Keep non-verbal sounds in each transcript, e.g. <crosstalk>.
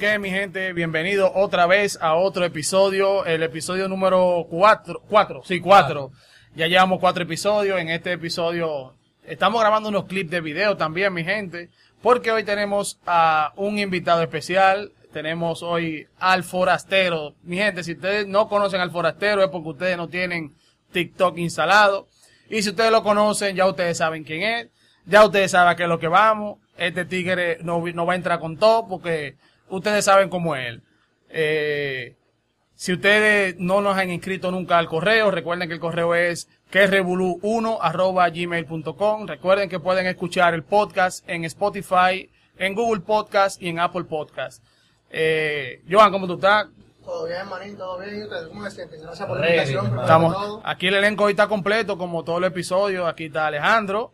¿Qué es lo que mi gente? Bienvenido otra vez a otro episodio, el episodio número 4, cuatro, sí, 4. Ya llevamos cuatro episodios. En este episodio estamos grabando unos clips de video también, mi gente, porque hoy tenemos a un invitado especial. Tenemos hoy al forastero. Mi gente, si ustedes no conocen al forastero es porque ustedes no tienen TikTok instalado. Y si ustedes lo conocen, ya ustedes saben quién es. Ya ustedes saben a qué es lo que vamos. Este tigre no, no va a entrar con todo porque ustedes saben cómo es él. Eh, si ustedes no nos han inscrito nunca al correo, recuerden que el correo es querrevolu1 arroba gmail.com. Recuerden que pueden escuchar el podcast en Spotify, en Google Podcast y en Apple Podcast. Eh, Johan, ¿cómo tú estás? Todo bien, manín, todo bien. ¿Y ustedes cómo se sienten? Gracias por la invitación. Estamos, todo. aquí el elenco hoy está completo, como todo el episodio. Aquí está Alejandro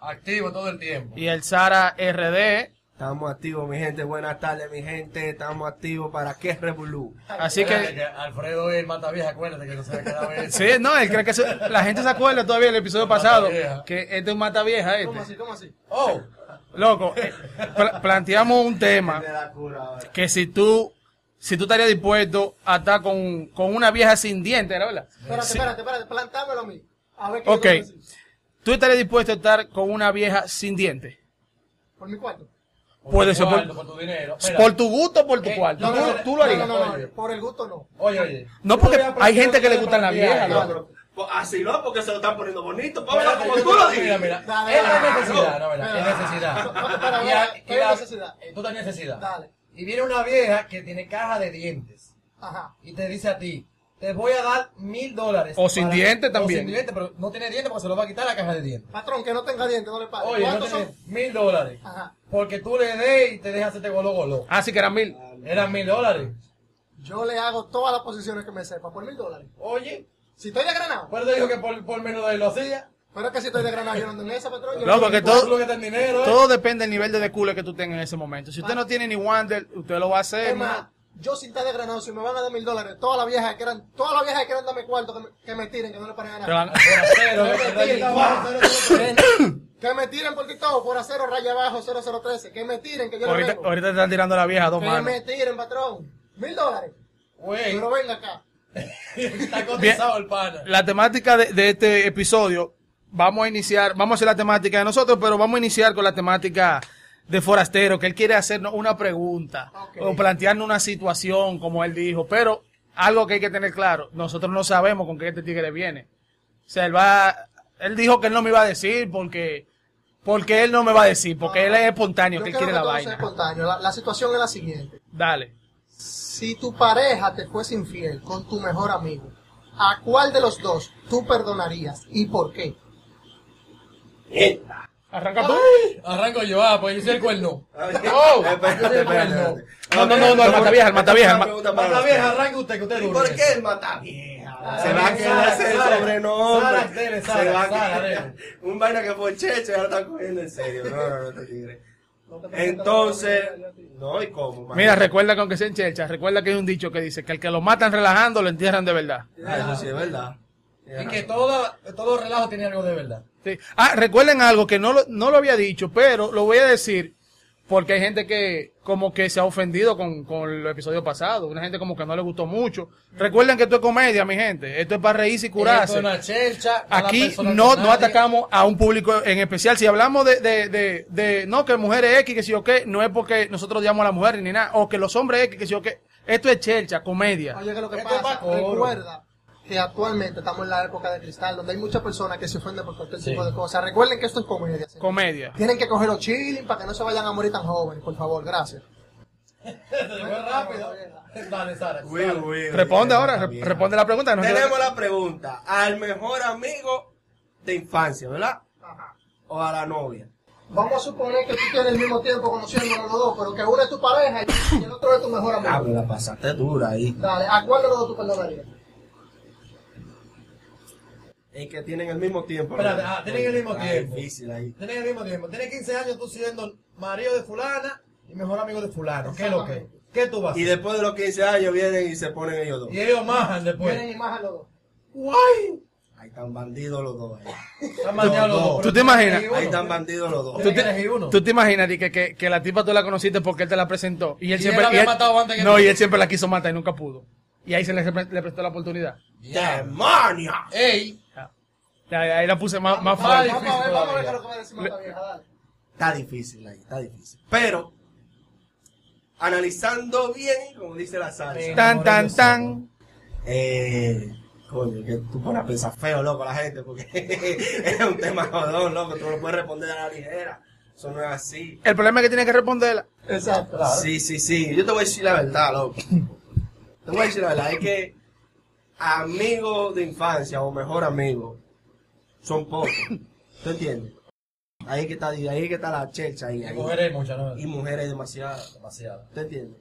Activo todo el tiempo. y el Sara RD. Estamos activos, mi gente. Buenas tardes, mi gente. Estamos activos para que revolú. Así que, Alfredo es el mata vieja, acuérdate que no se quedado <laughs> sí, no, él cree que se- la gente se acuerda todavía del episodio pasado que este es un mata vieja. ¿Cómo Este. así? ¿Cómo así? Oh, Loco, eh, pla- planteamos un tema que si tú, si tú estarías dispuesto a estar con, con una vieja sin dientes, ¿era ¿verdad? Espérate, Sí. espérate, espérate. Plantámelo a mí. A ver qué Ok. ¿Tú estarías dispuesto a estar con una vieja sin dientes? Por mi cuarto. Por Puede tu ser por- cuarto, por tu dinero. Mira, ¿Por tu gusto o por tu ¿Qué? cuarto? No, ¿Tú, no, no, tú lo harías? No, no, Por el gusto no. Oye, oye. No, porque hay gente que le gustan las vieja, viejas, ¿no? Pues así no, porque se lo están poniendo bonito. Como tú lo Mira, digas. mira. Dale, Es dale. necesidad, no, verdad. Dale. Es necesidad. Y a- espera, y ¿qué la- necesidad? eh, Tú tienes necesidad. Dale. Y viene una vieja que tiene caja de dientes Ajá. y te dice a ti, te voy a dar mil dólares. O sin dientes también. O sin dientes, pero no tiene dientes porque se lo va a quitar la caja de dientes. Patrón, que no tenga dientes, no le pague. Oye, ¿Cuántos son? mil dólares. Ajá. Porque tú le des y te dejas hacerte golo golo. Ah, sí que eran mil. Eran mil dólares. Yo le hago todas las posiciones que me sepa por mil dólares. Oye, Si estoy de granado. pero te dijo que por, por menos de ahí lo hacía. Pero es que si estoy de granado, yo no ando en esa, patrón. Yo No, porque tengo- todo- que dinero, ¿eh? Todo depende del nivel de descule que tú tengas en ese momento. Si usted no tiene ni Wander, usted lo va a hacer. Es más, ¿no? Yo sin estar de granado, si me van a dar mil dólares, todas las viejas que quieran, todas las viejas que quieran darme cuarto, que me, que me tiren, que no le paren a nada. Pero, Que me tiren, pero, que me tiren por TikTok, por acero raya abajo 0013, que me tiren, que yo ahorita, vengo. ahorita te están tirando la vieja dos Que manos. me tiren, patrón. Mil dólares. Güey, Pero venga acá. <laughs> está cotizado el pana. La temática de, de este episodio, vamos a iniciar, vamos a hacer la temática de nosotros, pero vamos a iniciar con la temática de Forastero, que él quiere hacernos una pregunta o plantearnos una situación, como él dijo, pero algo que hay que tener claro, nosotros no sabemos con qué este tigre viene. O sea, él va, él dijo que él no me iba a decir porque, porque él no me va a decir, porque él es espontáneo, Yo que él quiere que la vaina. espontáneo. La, la situación es la siguiente. Dale. Si tu pareja te fuese infiel con tu mejor amigo, ¿a cuál de los dos tú perdonarías y por qué? Arranca tú. Arranco yo, ah, pues yo soy el cuerno. Oh, espérate, espérate. No, no, no, no, el mata vieja, el mata vieja, el ma- Pregunta para Mata usted. vieja, arranque usted, que usted ¿Y dure. por qué el mata vieja? Se va a quedar ese sobrenombre. Se va a quedar. Un vaina que fue checho y ahora está cogiendo en serio. No, no, no, este tigre. Entonces, no, ¿y cómo? Mira, recuerda que aunque sea en chelcha, recuerda que hay un dicho que dice que el que lo matan relajando lo entierran de verdad. Ah, Eso sí es verdad. Y que todo, todo relajo tiene algo de verdad. Sí. Ah, recuerden algo que no lo, no lo había dicho, pero lo voy a decir porque hay gente que como que se ha ofendido con, con el episodio pasado. Una gente como que no le gustó mucho. Recuerden que esto es comedia, mi gente. Esto es para reírse y Esto curarse. es una chelcha. Aquí no, no atacamos a un público en especial. Si hablamos de, de, de, de no, que mujeres X, que si o qué, no es porque nosotros odiamos a las mujeres ni nada, o que los hombres X, que si o qué. Esto es chelcha, comedia. Oye, que lo que Esto es pasa, recuerda que actualmente estamos en la época de cristal, donde hay muchas personas que se ofenden por cualquier Sí. tipo de cosas. Recuerden que esto es comedia. Comedia. Tienen que coger los chilling para que no se vayan a morir tan jóvenes, por favor, gracias. Rápido. Dale, Sara. Uy, Sara. uy, Responde ahora, responde la pregunta. no Tenemos la pregunta. Al mejor amigo de infancia, ¿verdad? O a la novia. Vamos a suponer que tú tienes el mismo tiempo conociéndonos los dos, pero que uno es tu pareja y el otro es tu mejor Ah, amigo. me la pasaste dura ahí. Dale, ¿a cuál de los dos tú perdonarías? Es que tienen el mismo tiempo. Espérate, ah, tienen el mismo Ah, tiempo. difícil ahí. Tienes el mismo tiempo. Tienes 15 años tú siendo marido de fulana y mejor amigo de fulano. ¿Qué es lo que? ¿Qué tú vas a Y después de los 15 años vienen y se ponen ellos dos. Y ellos majan Vienen después. y majan los dos. Guay. Ahí están bandidos los dos. ahí. Están bandeados los dos, ¿Tú te imaginas? Ahí están bandidos los dos. Tú ¿Tú te- uno. tú te imaginas que, que, que la tipa tú la conociste porque él te la presentó y él Y siempre él había y matado antes que no tú. y él siempre la quiso matar y nunca pudo y ahí se le, le prestó la oportunidad Ya. ¡Demonio! Ey, ahí la puse más, más Vamos, a ver, vamos a ver qué es lo que va a decir Mata Vieja, dale. Está difícil ahí, está difícil. Pero, analizando bien, como dice la salsa, tan tan tan eh, coño, que tú pones a pensar feo, loco, la gente, porque <laughs> es un tema jodón, loco, tú no lo puedes responder a la ligera. Eso no es así. el problema es que tiene que responderla Exacto. Claro. Sí, sí, sí. Yo te voy a decir la verdad, loco. Te voy a decir la verdad. Es que amigos de infancia o mejor amigo son pocos. ¿Tú entiendes? Ahí que está, ahí que está la checha ahí. y ahí. mujeres muchas, ¿no? Y mujeres demasiadas. Demasiado. ¿Te entiendes?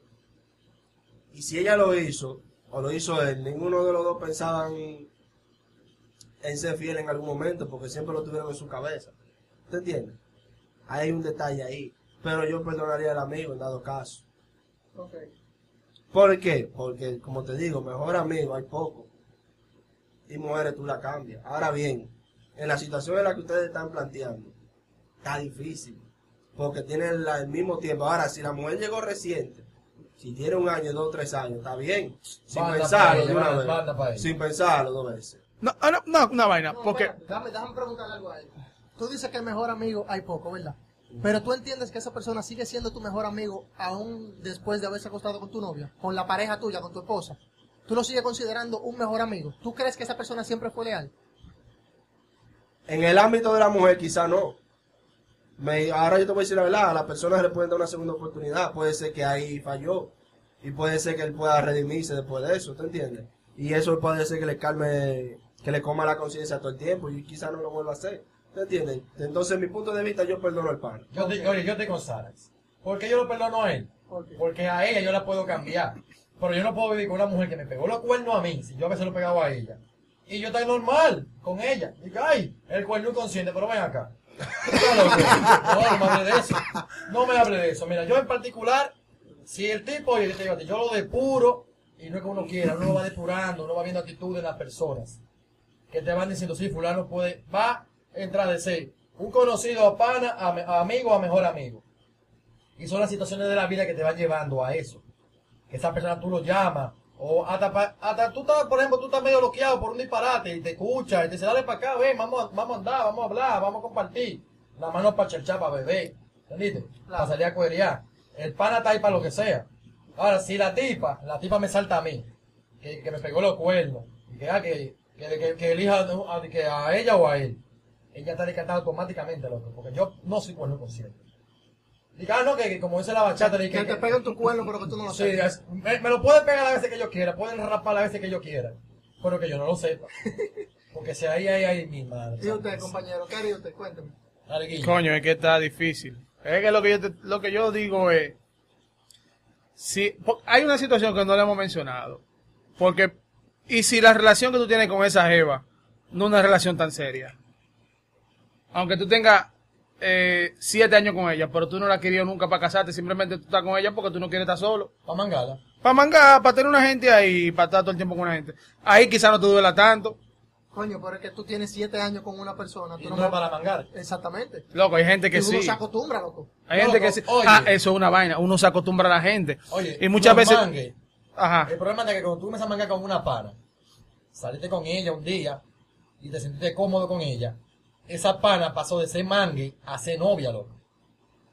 Y si ella lo hizo, o lo hizo él, ninguno de los dos pensaban en ser fiel en algún momento, porque siempre lo tuvieron en su cabeza. ¿Te entiendes? Hay un detalle ahí. Pero yo perdonaría al amigo en dado caso. Ok. ¿Por qué? Porque, como te digo, mejor amigo hay poco. Y mujeres tú la cambias. Ahora bien, en la situación en la que ustedes están planteando, está difícil. Porque tienen la- el mismo tiempo. Ahora, si la mujer llegó reciente, si tiene un año, dos, tres años, está bien. Sin Banda pensarlo ella, de una banda- vez. banda. Sin pensarlo dos veces. no ah, no, no una vaina No, porque espérate, déjame, déjame preguntarle algo a él. Tú dices que el mejor amigo hay poco, ¿verdad? Pero tú entiendes que esa persona sigue siendo tu mejor amigo aún después de haberse acostado con tu novia, con la pareja tuya, con tu esposa. Tú lo sigues considerando un mejor amigo. ¿Tú crees que esa persona siempre fue leal? En el ámbito de la mujer, quizá no. Me- ahora yo te voy a decir la verdad, a la persona le pueden dar una segunda oportunidad. Puede ser que ahí falló. Y puede ser que él pueda redimirse después de eso, ¿te entiendes? Y eso puede ser que le calme, que le coma la conciencia todo el tiempo y quizá no lo vuelva a hacer. ¿Te entiendes? Entonces, mi punto de vista, yo perdono al pan. Yo te, oye, yo estoy con Sara. ¿Por qué yo lo perdono a él? Porque a ella yo la puedo cambiar. Pero yo no puedo vivir con una mujer que me pegó los cuernos a mí, si yo a veces lo pegaba a ella. Y yo estoy normal con ella. Digo, ay, el cuerno inconsciente, pero ven acá. No, me hable de eso. No me hable de eso. Mira, yo en particular, si el tipo, yo lo depuro, y no es que uno quiera, uno va depurando, uno va viendo actitudes en las personas. Que te van diciendo, sí, fulano puede, va a entrar de ser un conocido a pana, a amigo, a mejor amigo. Y son las situaciones de la vida que te van llevando a eso. Que esa persona tú lo llamas. O hasta, pa- hasta tú estás, por ejemplo, tú estás medio bloqueado por un disparate y te escucha y te dice, dale para acá, ven, vamos, vamos a andar, vamos a hablar, vamos a compartir. La mano para cherchar, para beber. ¿Entendiste? Para salir a cuerear. El pana está ahí para lo que sea. Ahora, si la tipa, la tipa me salta a mí, que, que me pegó los cuernos, y que, ah, que, que, que- que elija a, que a ella o a él, ella está descartada automáticamente, loco, porque yo no soy cuerno consciente. Diga, ah, no, que, que como dice la bachata, de Que te pegan tu cuerno, pero que tú no lo Sí, sepas. es- me, me lo pueden pegar las veces que yo quiera, pueden rapar las veces que yo quiera, pero que yo no lo sepa. <laughs> Porque si ahí, ahí, ahí, mi madre. ¿Y usted, compañero? ¿Qué haría usted? Guille. Coño, es que está difícil. Es que lo que yo, te- lo que yo digo es, si, hay una situación que no le hemos mencionado, porque, y si la relación que tú tienes con esa jeva no es una relación tan seria, aunque tú tengas eh, siete años con ella, pero tú no la has querido nunca para casarte, simplemente tú estás con ella porque tú no quieres estar solo, Pa' mangala. para mangar, para tener una gente ahí, para estar todo el tiempo con una gente, ahí quizás no te duela tanto, Coño, pero es que tú tienes siete años con una persona. Y Tú no no es para mangar. Exactamente. loco, hay gente que y uno sí. se acostumbra, loco. Hay gente que sí. oye. Ah, eso es una vaina. Uno se acostumbra a la gente. Oye, y muchas veces. mangues, Ajá. El problema es que cuando tú comienzas a mangar con una pana, saliste con ella un día y te sentiste cómodo con ella, esa pana pasó de ser mangue a ser novia, loco.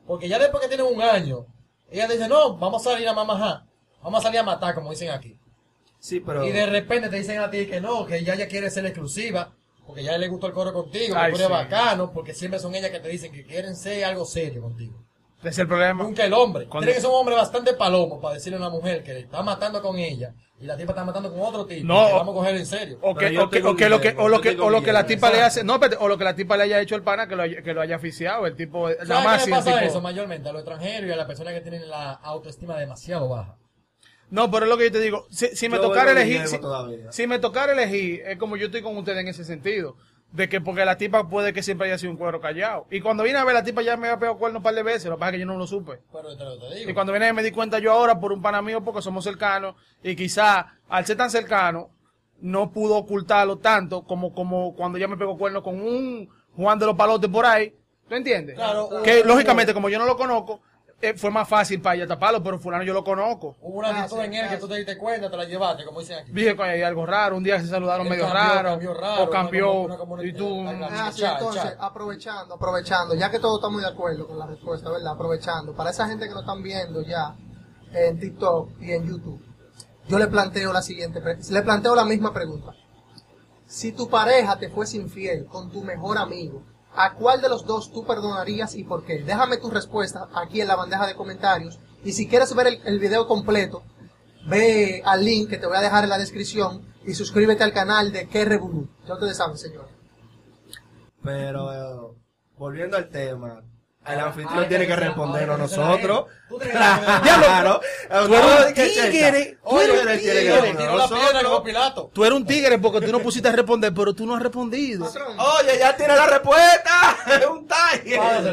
Porque ya después que tienen un año, ella dice, no, vamos a salir a mamajá, vamos a salir a matar, como dicen aquí. Sí, pero... Y de repente te dicen a ti que no, que ya ella quiere ser exclusiva, porque ya le gustó el coro contigo, Ay, sí. bacano, porque siempre son ellas que te dicen que quieren ser algo serio contigo. Es el problema. Nunca el hombre. Cuando- Tiene que ser un hombre bastante palomo para decirle a una mujer que le está matando con ella y la tipa está matando con otro tipo. No. vamos a coger en serio. O que, Pero o que, o que lo que, o lo que, o lo que la tipa le hace, no, espérate, o lo que la tipa le haya hecho el pana que lo, haya- que lo haya asfixiado, el tipo, nada ¿Sabes más qué si le el pasa tipo- eso mayormente? A los extranjeros y a las personas que tienen la autoestima demasiado baja. No, pero es lo que yo te digo, si, si me tocara elegir, si, si me tocara elegir, es como yo estoy con ustedes en ese sentido, de que porque la tipa puede que siempre haya sido un cuero callado. Y cuando vine a ver la tipa ya me había pegado cuerno un par de veces, lo que pasa es que yo no lo supe. Pero te lo te digo. Y cuando viene me di cuenta yo ahora por un pana mío porque somos cercanos y quizá al ser tan cercano no pudo ocultarlo tanto como, como cuando ella me pegó cuerno con un Juan de los Palotes por ahí. ¿Tú entiendes? Claro, que lógicamente, como yo no lo conozco, eh, fue más fácil para ella taparlo, pero fulano yo lo conozco. Hubo una Ah, actitud sí, en él ah, que tú te diste cuenta, te la llevaste, como dicen aquí. Dije que hay algo raro, un día se saludaron Él medio cambió, raro, cambió raro, o cambió, una como- una y tú... Ah, sí, entonces, aprovechando, aprovechando, ya que todos estamos de acuerdo con la respuesta, ¿verdad? Aprovechando, para esa gente que nos están viendo ya en TikTok y en YouTube, yo le planteo la siguiente, le planteo la misma pregunta. Si tu pareja te fuese infiel con tu mejor amigo, ¿a cuál de los dos tú perdonarías y por qué? Déjame tu respuesta aquí en la bandeja de comentarios. Y si quieres ver el, video completo, ve al link que te voy a dejar en la descripción y suscríbete al canal de Que Revolú. Ya ustedes saben, señores. Pero, eh, volviendo al tema, el Ah, anfitrión ah, tiene que respondernos nosotros. él. Tú tienes que responder. Claro. Tú eres un ¿qué tigre, tú eres un tigre. Tigre porque tú no pusiste a responder, pero tú no has respondido. Oye, ya tiene la respuesta. Es un. Oye,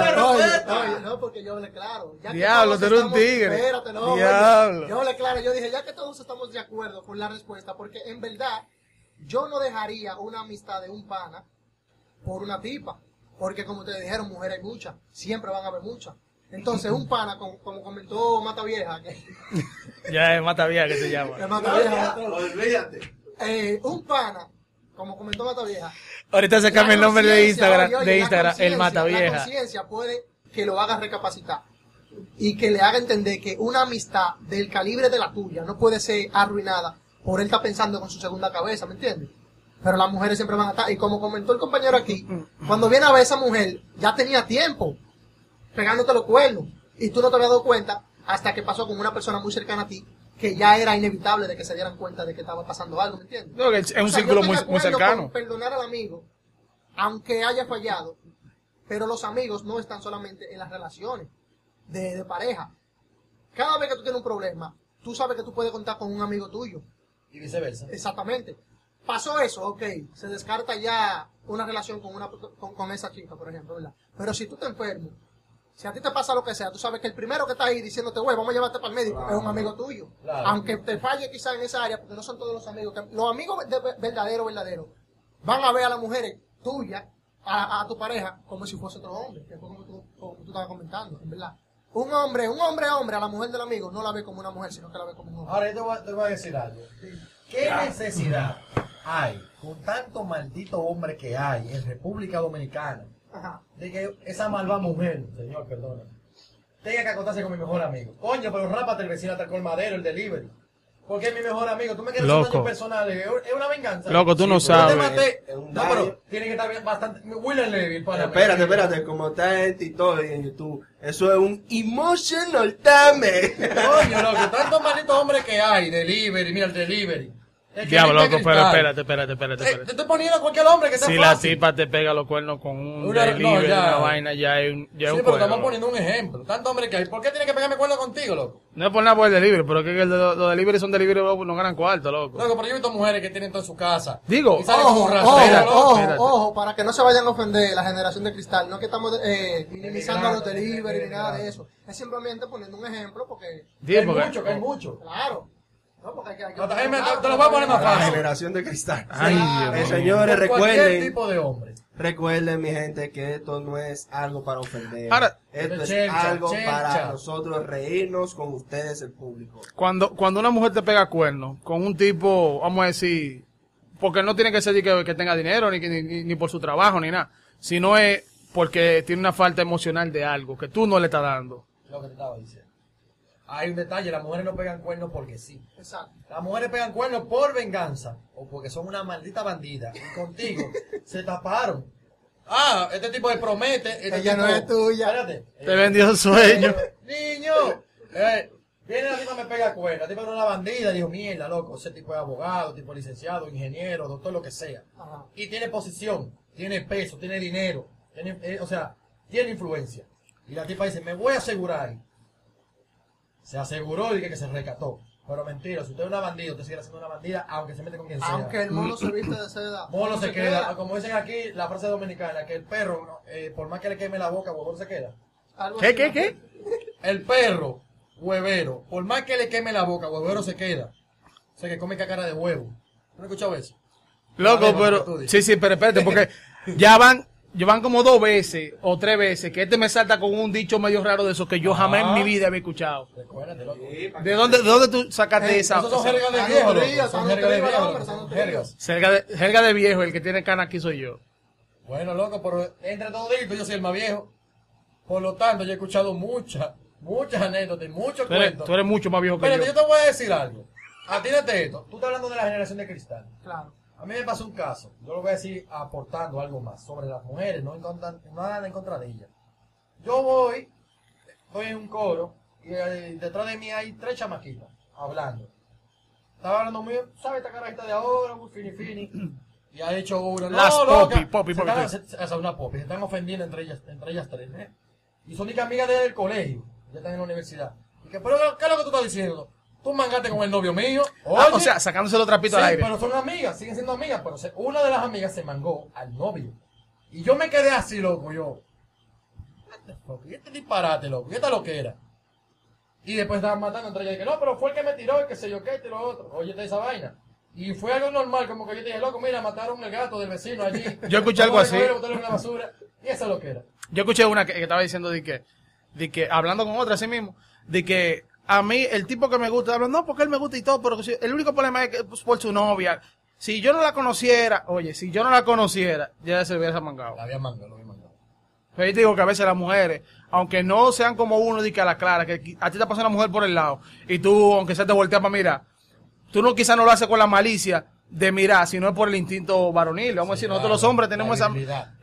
respuesta. oye, no, porque yo hablé claro. Ya que Diablo, tú eres un tigre. Espérate, no, Diablo. yo hablé claro, yo dije, ya que todos estamos de acuerdo con la respuesta, porque en verdad, yo no dejaría una amistad de un pana por una tipa. Porque como te dijeron, mujeres hay muchas, siempre van a haber muchas. Entonces, un pana, como, como comentó Mata Vieja, que, <laughs> Ya es Mata Vieja que se llama. Mata Vieja, Olvídate. eh, un pana, como comentó Mata Vieja, Ahorita se La cambia el nombre de Instagram, oye, oye, de la Instagram, el conciencia, Mata La Vieja. conciencia puede que lo haga recapacitar y que le haga entender que una amistad del calibre de la tuya no puede ser arruinada por él estar pensando con su segunda cabeza, ¿me entiendes? Pero las mujeres siempre van a estar, y como comentó el compañero aquí, cuando viene a ver esa mujer, ya tenía tiempo pegándote los cuernos y tú no te habías dado cuenta hasta que pasó con una persona muy cercana a ti que ya era inevitable de que se dieran cuenta de que estaba pasando algo, ¿me entiendes? No, que es un O sea, círculo muy, muy acuerdo cercano. con Perdonar al amigo, aunque haya fallado, pero los amigos no están solamente en las relaciones de, de pareja. Cada vez que tú tienes un problema, tú sabes que tú puedes contar con un amigo tuyo. Y viceversa. Exactamente. Pasó eso, ok, se descarta ya una relación con, una, con, con esa chica, por ejemplo, ¿verdad? Pero si tú te enfermas, si a ti te pasa lo que sea, tú sabes que el primero que está ahí diciéndote, güey, vamos a llevarte para el médico, es un amigo tuyo. Claro. Aunque te falle quizás en esa área, porque no son todos los amigos. que- los amigos de- verdaderos, verdaderos, van a ver a las mujeres tuyas, a, a tu pareja, como si fuese otro hombre, que fue como tú, como tú estabas comentando, en verdad. Un hombre, un hombre hombre, a la mujer del amigo, no la ve como una mujer, sino que la ve como un hombre. Ahora yo te voy, a- te voy a decir algo. ¿Qué necesidad hay con tanto maldito hombre que hay en República Dominicana Ajá. de que esa malva mujer, señor, perdona, tenga que acostarse con mi mejor amigo? Coño, pero rápate el vecino hasta el colmadero, el delivery. Porque es mi mejor amigo. Tú me quieres hacer daño personal. Es una venganza. Loco, tú no sabes. maté. Es un No, daño. pero tiene que estar bastante. William Levy, para Espérate, espérate, como está en TikTok y en YouTube, eso es un emotional damage. Coño, loco, tantos malditos hombres que hay. Delivery, mira el delivery. Diablo, loco, pero espérate, espérate, espérate, Eh, te espérate. estoy poniendo a cualquier hombre que sea Si la fácil. tipa te pega los cuernos con un Una- no, delivery, ya. una vaina, ya es un, ya es Sí, un pero cuerno, estamos loco. poniendo un ejemplo. Tanto hombre que hay. ¿Por qué tiene que pegarme cuerno contigo, loco? No es por nada por el delivery, pero es que el de- los delivery son delivery, loco, no ganan cuarto, loco. Loco, pero yo he visto mujeres que tienen todo en su casa. Digo, Y salen Ojo, como ojo, loco. ojo, espérate. ojo, para que no se vayan a ofender la generación de cristal, no que estamos eh, minimizando a los delivery ni nada de eso. Es simplemente poniendo un ejemplo porque, Digo, hay porque- mucho, que hay mucho. claro, no, porque hay que... hay que- No, te- me- te lo voy a poner más La fácil. generación de cristal. Ay, Dios Eh, mío. señores, Cualquier recuerden, tipo de hombre. recuerden, mi gente, que esto no es algo para ofender. Ahora- esto es Chelcha, algo chelcha. para nosotros reírnos con ustedes, el público. Cuando, cuando una mujer te pega cuernos con un tipo, vamos a decir, porque no tiene que ser de que, que tenga dinero, ni, que- ni, ni por su trabajo, ni nada, sino es porque tiene una falta emocional de algo que tú no le estás dando. Lo que te estaba diciendo. Hay un detalle, las mujeres no pegan cuernos porque sí. Exacto. Las mujeres pegan cuernos por venganza o porque son una maldita bandida y contigo <laughs> se taparon. Ah, este tipo de promete. Este Ella tipo- no es tuya. Espérate. Te vendió sueño. <laughs> Niño, eh, viene la tipa me pega cuerno, la tipa es una bandida, dijo, mierda, loco, ese tipo es abogado, tipo licenciado, ingeniero, doctor, lo que sea. Ajá. Y tiene posición, tiene peso, tiene dinero, tiene, eh, o sea, tiene influencia. Y la tipa dice, me voy a asegurar. Se aseguró y que, que se recató. Pero mentira, si usted es una bandida, usted sigue siendo una bandida, aunque se mete con quien sea. Aunque el mono se viste de seda. Mono se queda, como dicen aquí, la frase dominicana, que el perro, eh, por más que le queme la boca, huevón se queda. Algo ¿Qué, así, qué, qué? El perro, huevero, por más que le queme la boca, huevero se queda. O sea, que come cara de huevo. ¿No has escuchado eso? Loco, Vale, pero. Sí, sí, pero espérate, porque <laughs> ya van. Yo van como dos veces o tres veces que este me salta con un dicho medio raro de esos que yo jamás en Ah. mi vida había escuchado. ¿De dónde, de dónde tú sacaste esa? Esos son jergas de Están viejo. Son jergas de viejo. Jerga de, viejo, el que tiene cana aquí soy yo. Bueno, loco, pero entre toditos yo soy el más viejo. Por lo tanto, yo he escuchado muchas, muchas anécdotas y muchos cuentos. tú eres mucho más viejo que Espérate, yo. yo te voy a decir algo. Atiéndete esto. Tú estás hablando de la generación de cristal. Claro. A mí me pasó un caso. Yo lo voy a decir aportando algo más sobre las mujeres, no nada en contra de ellas. Yo voy, estoy en un coro y eh, detrás de mí hay tres chamaquitas hablando. Estaba hablando muy, ¿sabes esta carajita de ahora? Muy fini fini. Y ha hecho una. Las no, popi, loca. popi, Se popi, están- se- una popi. Se están ofendiendo entre ellas, entre ellas tres. ¿eh? Y son mis amigas del colegio. Ya están en la universidad. Y que, pero, ¿qué es lo que tú estás diciendo? Tú mangaste con el novio mío. Ah, o Oye, sea, sacándose los trapitos Sí, al aire. pero son amigas, siguen siendo amigas, pero se- una de las amigas se mangó al novio. Y yo me quedé así, loco, yo. ¿Y este disparate, loco? ¿Y esta loquera? Y después estaban matando entre ellas. Y que no, pero fue el que me tiró y que sé yo qué, y lo otro. Oye, esa vaina. Y fue algo normal, como que yo dije, loco, mira, mataron el gato del vecino allí. <laughs> Yo escuché algo así. la basura. Y esa loquera. Yo escuché una que, que estaba diciendo de que, de que, hablando con otra así mismo, de que a mí, el tipo que me gusta, hablan, no, porque él me gusta y todo, pero el único problema es que pues, por su novia. Si yo no la conociera, oye, si yo no la conociera, ya se hubiera mangado. La había mangado, la había mangado. Pero yo te digo que a veces las mujeres, aunque no sean como uno, de que a la clara, que a ti te pasa una mujer por el lado, y tú, aunque se te voltea para mirar, tú no quizás no lo haces con la malicia de mirar, sino es por el instinto varonil. Vamos a decir, nosotros claro, los hombres tenemos esa,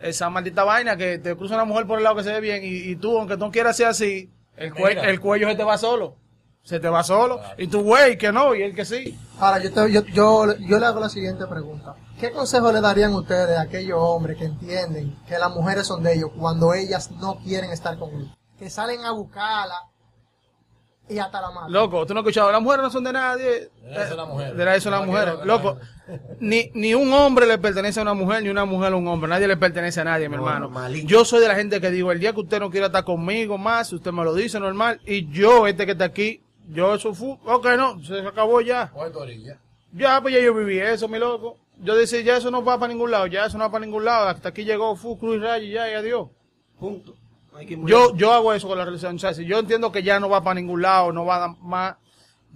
esa maldita vaina que te cruza una mujer por el lado que se ve bien, y, y tú, aunque no quieras ser así, el, cue- el cuello se te va solo. Se te va solo. Y tú, güey, que no, y él que sí. Ahora, yo, te- yo, yo, yo le hago la siguiente pregunta. ¿Qué consejo le darían ustedes a aquellos hombres que entienden que las mujeres son de ellos cuando ellas no quieren estar con ellos? Que salen a buscarla y hasta la matan. Loco, tú no has escuchado, las mujeres no son de nadie. De nadie son las mujeres. De nadie son las No mujeres. quiero- Loco, ni, ni un hombre le pertenece a una mujer, ni una mujer a un hombre. Nadie le pertenece a nadie, mi hermano. Normalito. Yo soy de la gente que digo, el día que usted no quiera estar conmigo más, usted me lo dice normal. Y yo, este que está aquí, yo eso fue, ok, no, se acabó ya. Tu orilla. Ya, pues ya yo viví eso, mi loco. Yo decía, ya eso no va para ningún lado, ya eso no va para ningún lado. Hasta aquí llegó, fu, cruz rayo, ya, y adiós. Punto. Yo, yo hago eso con la relación. O sea, si yo entiendo que ya no va para ningún lado, no va a dar más,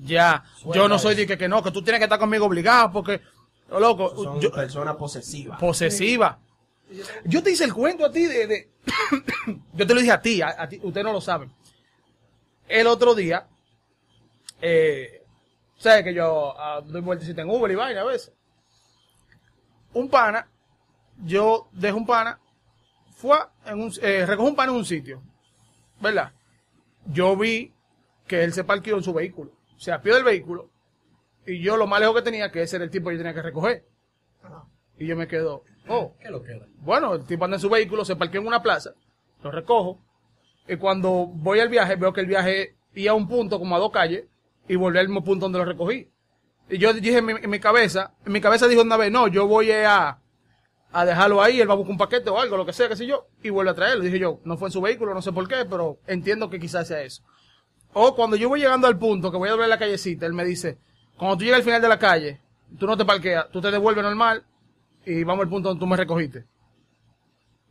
ya. Yo no soy de que, que no, que tú tienes que estar conmigo obligado porque, oh, loco, Son yo, personas posesivas. posesiva. Yo te hice el cuento a ti de, de- <coughs> yo te lo dije a ti, a, a ti, ustedes no lo saben. El otro día, eh, sabes que yo ah, doy vueltecita en Uber y vaina a veces. Un pana, yo dejo un pana, fue en un, eh, recojo un pana en un sitio, ¿verdad? Yo vi que él se parqueó en su vehículo, se apió del vehículo, y yo lo más lejos que tenía, que ese era el tipo que yo tenía que recoger. Ajá. Y yo me quedo, oh, ¿Qué lo queda? bueno, el tipo anda en su vehículo, se parqueó en una plaza, lo recojo, y cuando voy al viaje, veo que el viaje iba a un punto, como a dos calles, y volví al mismo punto donde lo recogí. Y yo dije en mi, en mi cabeza, en mi cabeza dijo una vez, no, yo voy a, a dejarlo ahí, él va a buscar un paquete o algo, lo que sea, qué sé yo, y vuelve a traerlo. Dije yo, no fue en su vehículo, no sé por qué, pero entiendo que quizás sea eso. O cuando yo voy llegando al punto, que voy a doblar la callecita, él me dice, cuando tú llegas al final de la calle, tú no te parqueas, tú te devuelves normal, y vamos al punto donde tú me recogiste.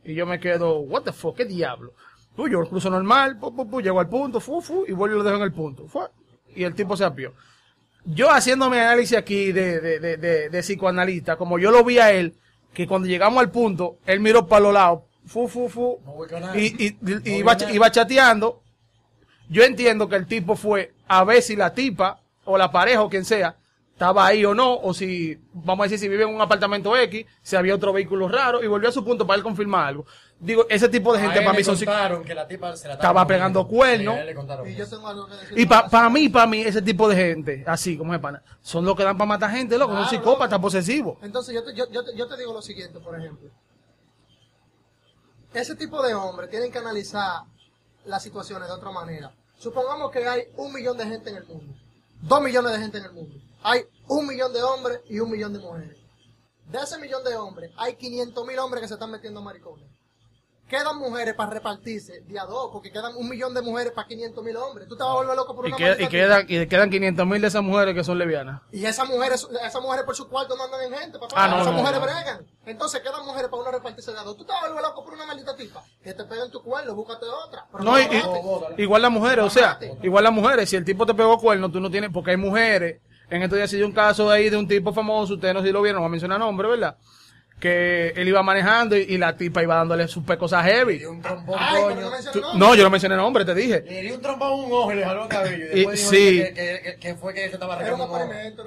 Y yo me quedo, what the fuck, qué diablo. Pues yo cruzo normal, pu, pu, llego al punto, fu, fu, y vuelvo y lo dejo en el punto. Y el tipo se apió. Yo haciendo mi análisis aquí de, de, de, de, de psicoanalista, como yo lo vi a él, que cuando llegamos al punto, él miró para los lados, fu, fu, fu, No y, y, y- No y voy iba, iba chateando. Yo entiendo que el tipo fue a ver si la tipa o la pareja o quien sea estaba ahí o no, o si, vamos a decir, si vive en un apartamento X, si había otro vehículo raro, y volvió a su punto para él confirmar algo. Digo, ese tipo de gente para mí son que la tipa se la Estaba pegando cuernos. Y yo eso. tengo algo que decir. Y para mí, para mí, ese tipo de gente, así como es pana, son los que dan para matar gente, loco, son Claro, psicópatas posesivos. Entonces yo te, yo, yo te- yo te digo lo siguiente, por ejemplo. Ese tipo de hombres tienen que analizar las situaciones de otra manera. Supongamos que hay un millón de gente en el mundo. Dos millones de gente en el mundo. Hay un millón de hombres y un millón de mujeres. De ese millón de hombres, hay 500 mil hombres que se están metiendo maricones. quedan mujeres para repartirse día dos, porque quedan un millón de mujeres para 500 mil hombres. Tú te vas a volver loco por Y, una queda- y maldita quedan, y quedan 500 mil de esas mujeres que son lesbianas. Y esas mujeres, esas mujeres por su cuarto no andan en gente, papá. Ah, no, esas no, mujeres no. bregan. Entonces quedan mujeres para una repartirse de a dos. Tú te vas a volver loco por una maldita tipa. Que te peguen tu cuerno, búscate otra. Pero No, y- y- igual las mujeres, o sea, igual las mujeres, si el tipo te pegó cuerno, tú no tienes, porque hay mujeres, en estos días se dio un caso ahí de un tipo famoso, ustedes no sé si lo vieron, no voy a mencionar nombre, ¿verdad? Que él iba manejando y, y la tipa iba dándole sus pecosas heavy. un trombón, Ay, pero coño. no no, yo no mencioné nombre, te dije. Le dio un trombón a un ojo y le jaló el cabello. Y Y- después dijo sí. que, que, que- que fue que se estaba Era.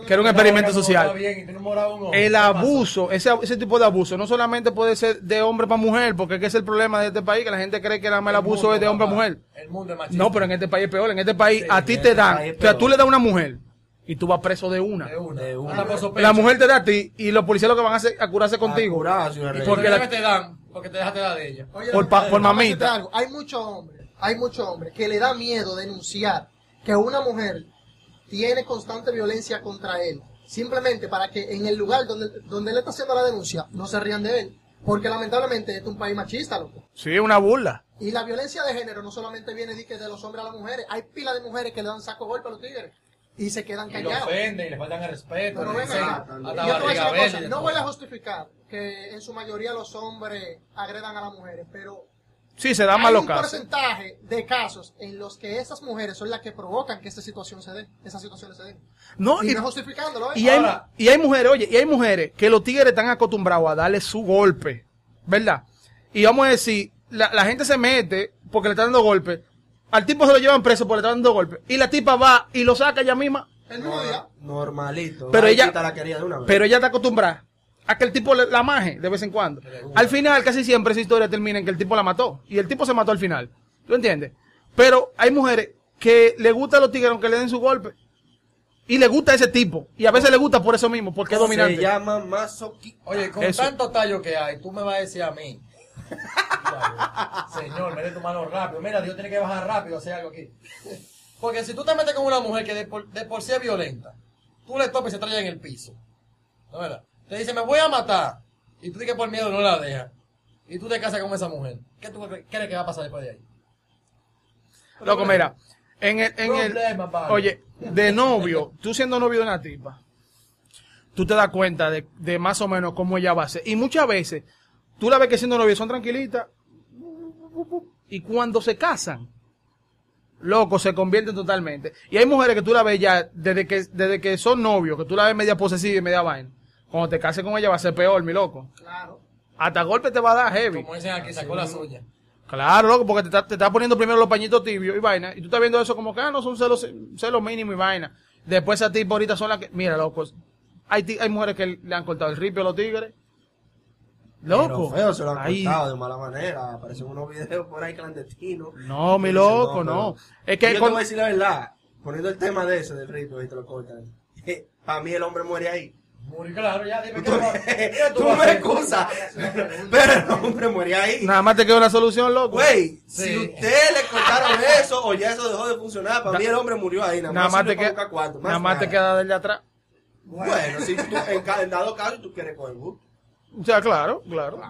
Que era un experimento social. bien, y un ojo. El abuso, ese, ese tipo de abuso, no solamente puede ser de hombre para mujer, porque es que es el problema de este país, que la gente cree que nada más el El abuso mundo, es de hombre a papá. mujer. El mundo es machista. No, pero en este país es peor. En este país Sí, a ti te este dan, o sea, tú le das a una mujer y tú vas preso de una. De una. De. La mujer te da a ti y los policías lo que van a hacer a curarse A contigo. curarse, Y regla. porque porque la- te dan, porque te dejaste dar de ella. Oye, Por pa- por a mamita. algo. Hay muchos hombres, hay muchos hombres que le da miedo denunciar que una mujer tiene constante violencia contra él, simplemente para que en el lugar donde, donde él está haciendo la denuncia no se rían de él. Porque lamentablemente este es un país machista, loco. Sí, una burla. Y la violencia de género no solamente viene de, que de los hombres a las mujeres, hay pila de mujeres que le dan saco golpe a los tigres y se quedan Y lo callados. ofenden y le faltan el respeto. De no todo. voy a justificar que en su mayoría los hombres agredan a las mujeres, pero Sí, se dan hay un casos. porcentaje de casos en los que esas mujeres son las que provocan que esta situación se dé, esas situaciones se den. No, y y, no justificándolo, ¿eh? y hay, Ahora- y hay mujeres, oye, y hay mujeres que los tigres están acostumbrados a darle su golpe, ¿verdad? Y vamos a decir, la, la gente se mete porque le están dando golpe. Al tipo se lo llevan preso porque le están dando golpe. Y la tipa va y lo saca ella misma. el mismo día. Normalito. Pero ella- la quería de una vez. Pero ella está acostumbrada a que el tipo le- la maje de vez en cuando. Al final, casi siempre esa historia termina en que el tipo la mató. Y el tipo se mató al final. ¿Tú entiendes? Pero hay mujeres que le gusta a los tigres aunque le den su golpe. Y le gusta ese tipo. Y a veces le gusta por eso mismo, porque es dominante. Se llama masoquismo. Oye, con Eso. tanto tallo que hay, tú me vas a decir a mí. <laughs> Señor, mete tu mano rápido. Mira, Dios tiene que bajar rápido, hacer algo aquí. <laughs> Porque si tú te metes con una mujer que de por, de por sí es violenta, tú le topas y se trae en el piso. ¿No verdad? Te dice, me voy a matar. Y tú dices que por miedo no la dejas. Y tú te casas con esa mujer. ¿Qué tú cre- crees que va a pasar después de ahí? Loco, mira. En el, en el, oye, de novio, tú siendo novio de una tipa, tú te das cuenta de, de más o menos cómo ella va a ser. Y muchas veces, tú la ves que siendo novio son tranquilitas. Y cuando se casan, loco, se convierten totalmente. Y hay mujeres que tú la ves ya desde que, desde que son novios, que tú la ves media posesiva y media vaina. Cuando te cases con ella va a ser peor, mi loco. Claro. Hasta golpe te va a dar heavy. Como dicen aquí, sacó la suya. Claro, loco, porque te está, te está poniendo primero los pañitos tibios y vaina. Y tú estás viendo eso como que, ah, no, son celos, celos mínimos y vaina. Después a ti, ahorita son las que. Mira, loco, hay, hay mujeres que le han cortado el ripio a los tigres. Loco. Pero feo se lo han Ahí- cortado de mala manera. Aparecen unos videos por ahí clandestinos. No, mi Dicen, loco, no. Es que yo te con- voy a decir la verdad. Poniendo el tema de ese, del ritmo, y te lo cortan. <laughs> Para mí el hombre muere ahí. Muy claro, ya dime Tú, qué <laughs> tú a me excusas. <laughs> Pero el hombre muere ahí. Nada más te queda una solución, loco. Güey, Sí. si usted le cortaron eso o ya eso dejó de funcionar, para mí el hombre murió ahí. Nada, Nada más te queda, cuarto, nada más te queda del de atrás. Bueno, si tú, en, dado caso tú quieres coger bus. O sea, claro, claro.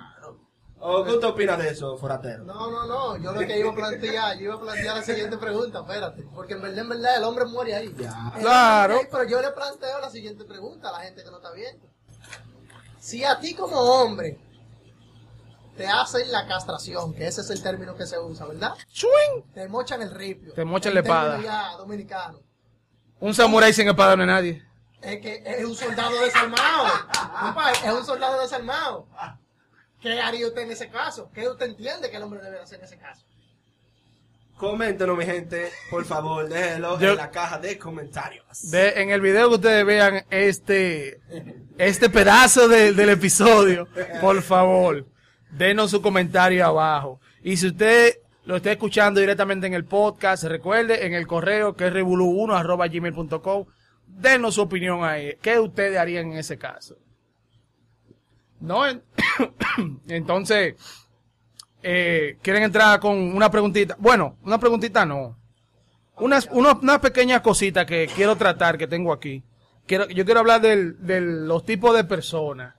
¿O qué usted opina de eso, Foratero? No, no, no, yo lo que iba a plantear, yo iba a plantear la siguiente pregunta, espérate, porque en verdad, en verdad, el hombre muere ahí. Ya. Claro. ahí, pero yo le planteo la siguiente pregunta a la gente que no está viendo. Si a ti como hombre te hacen la castración, que ese es el término que se usa, ¿verdad? ¡Swing! Te mochan el ripio. Te mochan la espada. dominicano. Un samurái sin espada no es nadie. Es que es un soldado desarmado. Compa, es un soldado desarmado. ¿Qué haría usted en ese caso? ¿Qué usted entiende que el hombre debe hacer en ese caso? Coméntenos, mi gente, por favor, déjenlo Yo- en la caja de comentarios. De, en el video que ustedes vean este, este pedazo de- del episodio, por favor, denos su comentario abajo. Y si usted lo está escuchando directamente en el podcast, recuerde en el correo que es revolu1 arroba gmail.com, denos su opinión ahí. ¿Qué ustedes harían en ese caso? No, En- <coughs> entonces, eh, quieren entrar con una preguntita. Bueno, una preguntita no unas, unos- unas pequeñas cositas que quiero tratar, que tengo aquí. Quiero, yo quiero hablar del- de los tipos de personas,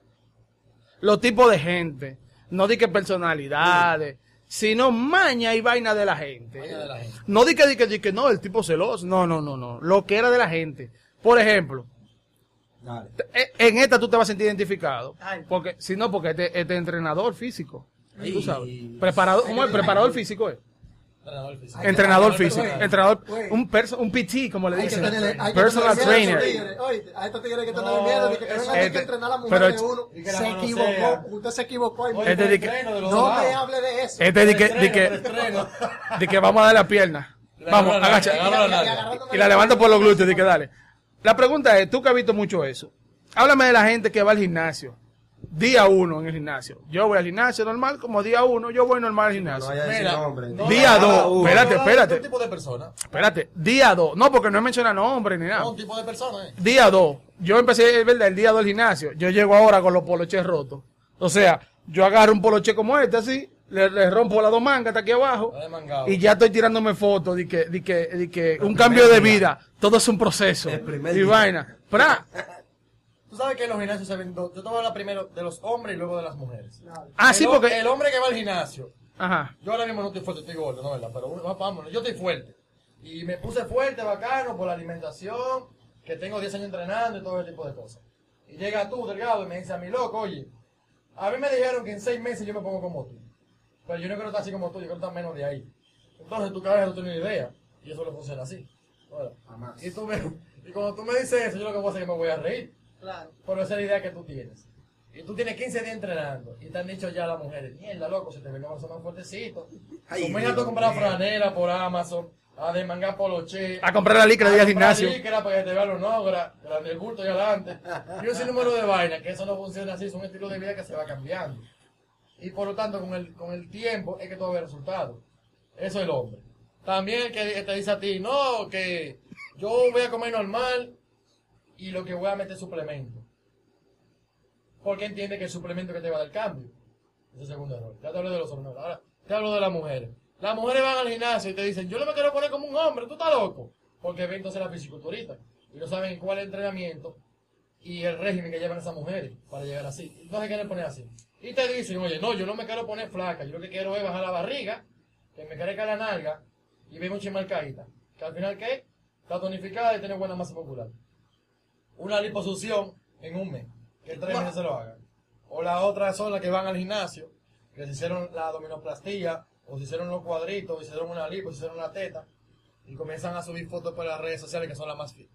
los tipos de gente, no di que personalidades, sino maña y vaina de la gente. De la gente. No di que, di que, di que no, el tipo celoso. No, no, no, no. Lo que era de la gente. Por ejemplo, Dale. eh, en esta tú te vas a sentir identificado. Porque, si no, porque este, este entrenador físico. Tú sabes. Preparador, ¿cómo es? Preparador físico es. Entrenador físico. Hay que- Entrenador hay que- físico. Entrenador, un, perso- un PT, como le Hay que dicen. tenerle, hay que Personal trainer. a estos tigres que te No, dan miedo de que vengan de este- que entrenar a la pero mujer de uno. que Se equivocó. Usted se equivocó. y- Oye, Este de que- de No me hable de eso. Este de que, El de que, de que vamos a dar la pierna. Vamos, agacha. Y- la levanto por los glúteos, de que dale. La pregunta es, tú que has visto mucho eso, háblame de la gente que va al gimnasio. Día uno en el gimnasio. Yo voy al gimnasio normal, como día uno, yo voy normal al No gimnasio. vaya a decir Mira, nombre. no, Día no, dos, no, espérate, no, no, espérate. Un tipo de persona. Espérate, día dos. No, porque no he mencionado nombre ni nada. No, un tipo de persona, eh. Día 2. Yo empecé, es verdad, el día 2 del gimnasio. Yo llego ahora con los poloches rotos. O sea, yo agarro un poloche como este, así, le, le rompo las dos mangas hasta aquí abajo. Y ya estoy tirándome fotos de que, de que, de que un cambio de vida. Todo es un proceso. Y día. vaina. Pra. <laughs> Tú sabes que en los gimnasios se ven dos. Yo te voy a hablar primero de los hombres y luego de las mujeres. Ah, El sí, porque. El hombre que va al gimnasio. Ajá. Yo ahora mismo no estoy fuerte, estoy gordo, no, ¿verdad? Pero vámonos, yo estoy fuerte. Y me puse fuerte, bacano, por la alimentación, que tengo 10 años entrenando y todo ese tipo de cosas. Y llega tú, delgado, y me dice a mi loco, oye, a mí me dijeron que en 6 meses yo me pongo como tú. Pero yo no quiero estar así como tú, yo quiero estar menos de ahí. Entonces tu cabeza no tiene ni idea. Y eso no funciona así. ¿verdad? Jamás. Y, tú me, <laughs> y cuando tú me dices eso, yo lo que voy a hacer es que me voy a reír. Claro. Pero esa es la idea que tú tienes. Y tú tienes 15 días entrenando. Y te han dicho ya las mujeres, mierda, loco, se te ven más más fuertecito. Ay, Comienza tú a comprar franela por Amazon, a desmangar poloche. A comprar la licra de ir al gimnasio. licra para que te vean los nogra, el bulto y adelante. Y un sinnúmero de vainas, que eso no funciona así, es un estilo de vida que se va cambiando. Y por lo tanto, con el, con el tiempo es que tú vas a ver resultados. Eso es el hombre. También que te dice a ti, no, que yo voy a comer normal y lo que voy a meter es suplemento. Porque entiende que el suplemento que te va a dar cambio. Ese es el segundo error. Ya te hablé de los hombres. Ahora te hablo de las mujeres. Las mujeres van al gimnasio y te dicen, yo no me quiero poner como un hombre, tú estás loco. Porque ven entonces la fisiculturista. Y no saben cuál es el entrenamiento y el régimen que llevan esas mujeres para llegar así. Entonces quieren poner así. Y te dicen, oye, no, yo no me quiero poner flaca, yo lo que quiero es bajar la barriga, que me crezca la nalga y venga un chimarcaíta. Que al final, ¿qué? Está tonificada y tiene buena masa muscular. Una liposucción en un mes, que tres meses se lo hagan. O la otra son las que van al gimnasio, que se hicieron la abdominoplastía, o se hicieron los cuadritos, o se hicieron una lipo, o se hicieron una teta, y comienzan a subir fotos por las redes sociales que son las más fit.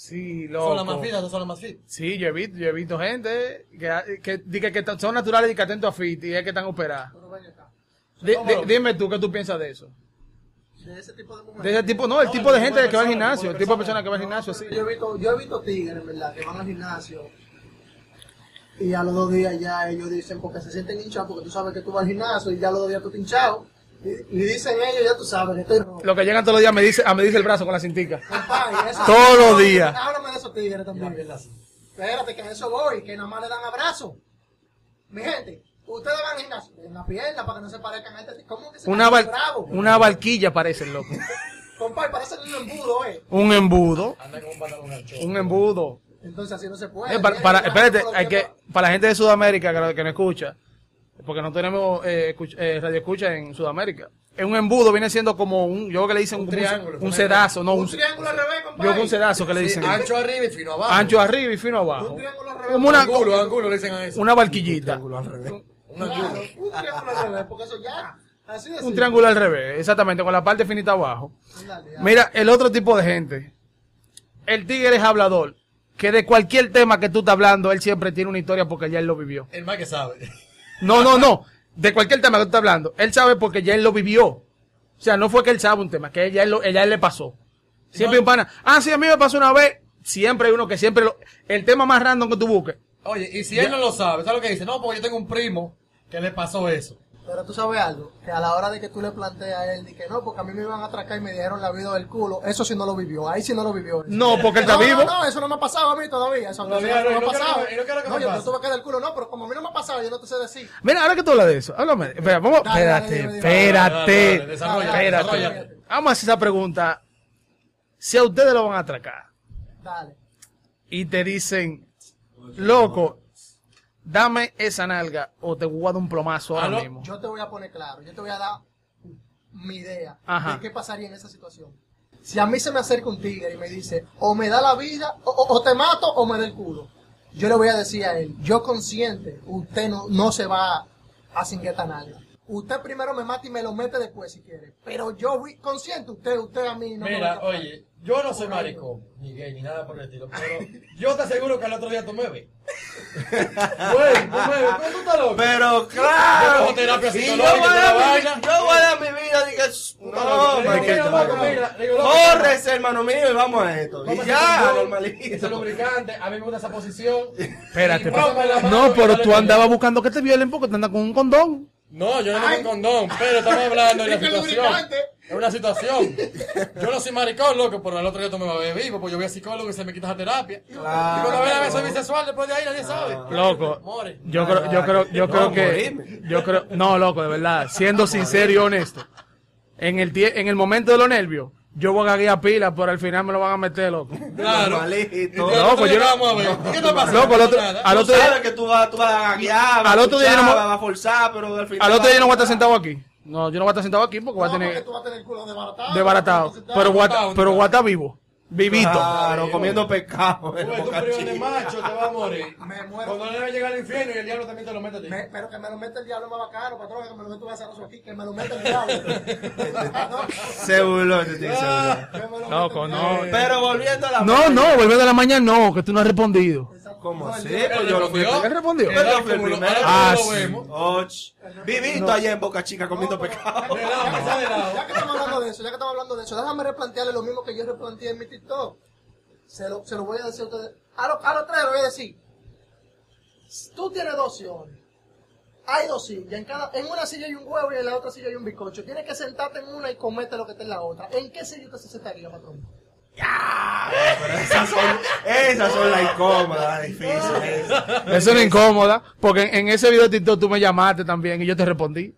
Sí, Son las más loco. fit, esas son las más fit. Sí, yo he visto, yo he visto gente que, que, que, que son naturales y que atentos a fit y es que están operadas. Pero ven acá. Di- ¿Cómo di- lo- dime tú qué tú piensas de eso. De ese tipo de mujeres. De ese tipo, no, el No, tipo de gente que va al gimnasio, el tipo de persona. que va al gimnasio, sí. Yo he visto, yo he visto tigres, en verdad, que van al gimnasio y a los dos días ya ellos dicen, porque se sienten hinchados, porque tú sabes que tú vas al gimnasio y ya a los dos días tú te hinchado. Y, y dicen ellos, ya tú sabes, que estoy. Lo que llegan todos los días me dice, a me dice el brazo con la cintica. Compadre, eso- Todos los días. Háblame de esos tigres también. Espérate, que a eso voy, que nada más le dan abrazo. Mi gente, ustedes van al gimnasio, en la pierna para que no se parezcan a este. ¿Cómo que se Una, bravo? una barquilla parece el loco. <laughs> Compadre, parecen un embudo, eh. Un embudo. Anda con un embudo. Entonces así no se puede. Eh, para, espérate, hay que, para la gente de Sudamérica que, que no escucha, porque no tenemos eh, eh, radio escucha en Sudamérica. Es un embudo, viene siendo como un, yo creo que le dicen Un un, un- triángulo, un sedazo, no, Un un, triángulo al revés, yo compadre. con un sedazo que le dicen. Ancho arriba y fino abajo. Ancho arriba y fino abajo. Un triángulo al revés. Como una, Angulo, angulo le dicen a eso. una barquillita. Triángulo al revés. Un angulo. un triángulo al revés, porque eso ya. Así Un triángulo al revés, exactamente, con la parte finita abajo. Mira, el otro tipo de gente. El tigre es hablador. Que de cualquier tema que tú estás hablando, él siempre tiene una historia porque ya él lo vivió. El más que sabe. No, no, no. De cualquier tema que tú estás hablando, él sabe porque ya él lo vivió. O sea, no fue que él sabe un tema, que ya él, lo- ya él le pasó. Siempre un pana. Ah, sí, a mí me pasó una vez. Siempre hay uno que siempre lo. El tema más random que tú busques. Oye, y si él no lo sabe, ¿sabes lo que dice? No, porque yo tengo un primo que le pasó eso. Pero tú sabes algo, que a la hora de que tú le planteas a él, de que no, porque a mí me iban a atracar y me dijeron la vida del culo, eso sí no lo vivió, ahí sí no lo vivió. No, porque él está no, vivo. No, no, eso no me ha pasado a mí todavía, eso, eso no, y me no ha quiero pasado. que- y no quiero que me yo pase. te tuve que dar el culo, no, pero como a mí no me ha pasado, yo no te sé decir. Mira, ahora que tú hablas de eso, háblame. Espera, vamos. Dale, Espérate, dime. Dale, espérate. Espérate. Vamos a hacer esa pregunta. Si a ustedes lo van a atracar Dale. y te dicen, loco, dame esa nalga o te voy a dar un plomazo ahora Aló, mismo. Yo te voy a poner claro, yo te voy a dar mi idea Ajá. de qué pasaría en esa situación. Si a mí se me acerca un tigre y me dice, o me da la vida, o, o- o te mato, o me da el culo. Yo le voy a decir a él, yo consciente, usted no, no se va a cingueta nalga. Usted primero me mata y me lo mete después si quiere. Pero yo vi- consciente, usted, usted a mí no me va a Mira, escapar. oye, yo no soy maricón, ni gay, ni nada por el estilo, pero yo te aseguro que al otro día tú me ves. <laughs> Güey, tú me ves, pero tú estás loco. Pero Yo claro, cojo terapia si yo psicológica voy a la mi- vaina. yo voy a dar mi vida, diga, no, loco, Córrese, hermano mío, y vamos a esto. Y ya, normalito. Lubricante, a mí me gusta esa posición. Espérate, No, pero tú andabas buscando que te violen porque te andas con un condón. No, yo no tengo un condón, pero estamos hablando de la situación. Es una situación. Yo no soy maricón, loco, pero el otro día tú me vas a ver vivo, pues yo voy a psicólogo y se me quita esa terapia. Y cuando vea a ver soy bisexual, después de ahí nadie sabe. Loco, More. yo creo, yo creo, yo No, creo que, morirme. yo creo, no, loco, de verdad, siendo sincero y honesto, en el tie- en el momento de los nervios, yo voy a gaguear pila, pero al final me lo van a meter, loco. Claro. Pues día yo no- vamos a ver. ¿Y ¿Qué te pasa? Loco, al otro, al otro día, sabes que tú vas, tú vas a gaguear, Al otro día no vas a forzar, pero al final... al otro día no voy a estar sentado aquí. No, yo no voy a estar sentado aquí porque voy a No, porque tener tú vas a tener el culo desbaratado. desbaratado. Pero voy a, estar- pero voy a estar vivo. Vivito. Claro, comiendo pescado. Tú tú privo de Chica. macho, te vas a morir. <laughs> Me muero. Cuando le va a llegar al infierno y el diablo también te lo mete a ti. Me- pero que me lo mete el diablo es más bacano, patrón, que me lo mete un azaroso aquí, que me lo mete el diablo. <laughs> Se burló, Loco, el no. diablo. Pero volviendo a la... No, no, volviendo a la mañana, no, que tú no has respondido. ¿Cómo así? Pues yo lo fui el respondió. Yo fui el lo- primero. Ah, lo sí. Vivito allá en Boca Chica comiendo lado. Ya que estamos hablando de eso, ya que estamos hablando de eso, déjame replantearle lo mismo que yo replanteé en mi TikTok. Se lo, se lo voy a decir a ustedes. A, lo- a los tres le voy a decir. Tú tienes dos opciones. Hay dos sillas. En, cada, en una silla hay un huevo y en la otra silla hay un bizcocho. Tienes que sentarte en una y comerte lo que está en la otra. ¿En qué silla usted se sentaría, patrón? Pero esas son, esas son las incómodas, las difíciles. <laughs> Eso no es incómoda, porque en, en ese video de TikTok tú me llamaste también y yo te respondí.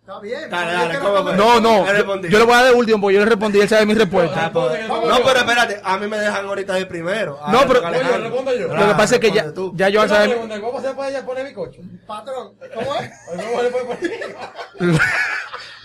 Está bien. Dale, dale, ¿cómo No, no, Le yo, respondí. yo le voy a dar de último porque yo le respondí él sabe mi respuesta. Ah, pues, No, pero espérate, a mí me dejan ahorita de primero. No, pero- Oye, respondo yo. Lo que pasa es que ya, tú. ya yo Una sabe pregunta, ¿Cómo se puede poner bizcocho? Patrón, ¿cómo es? <laughs>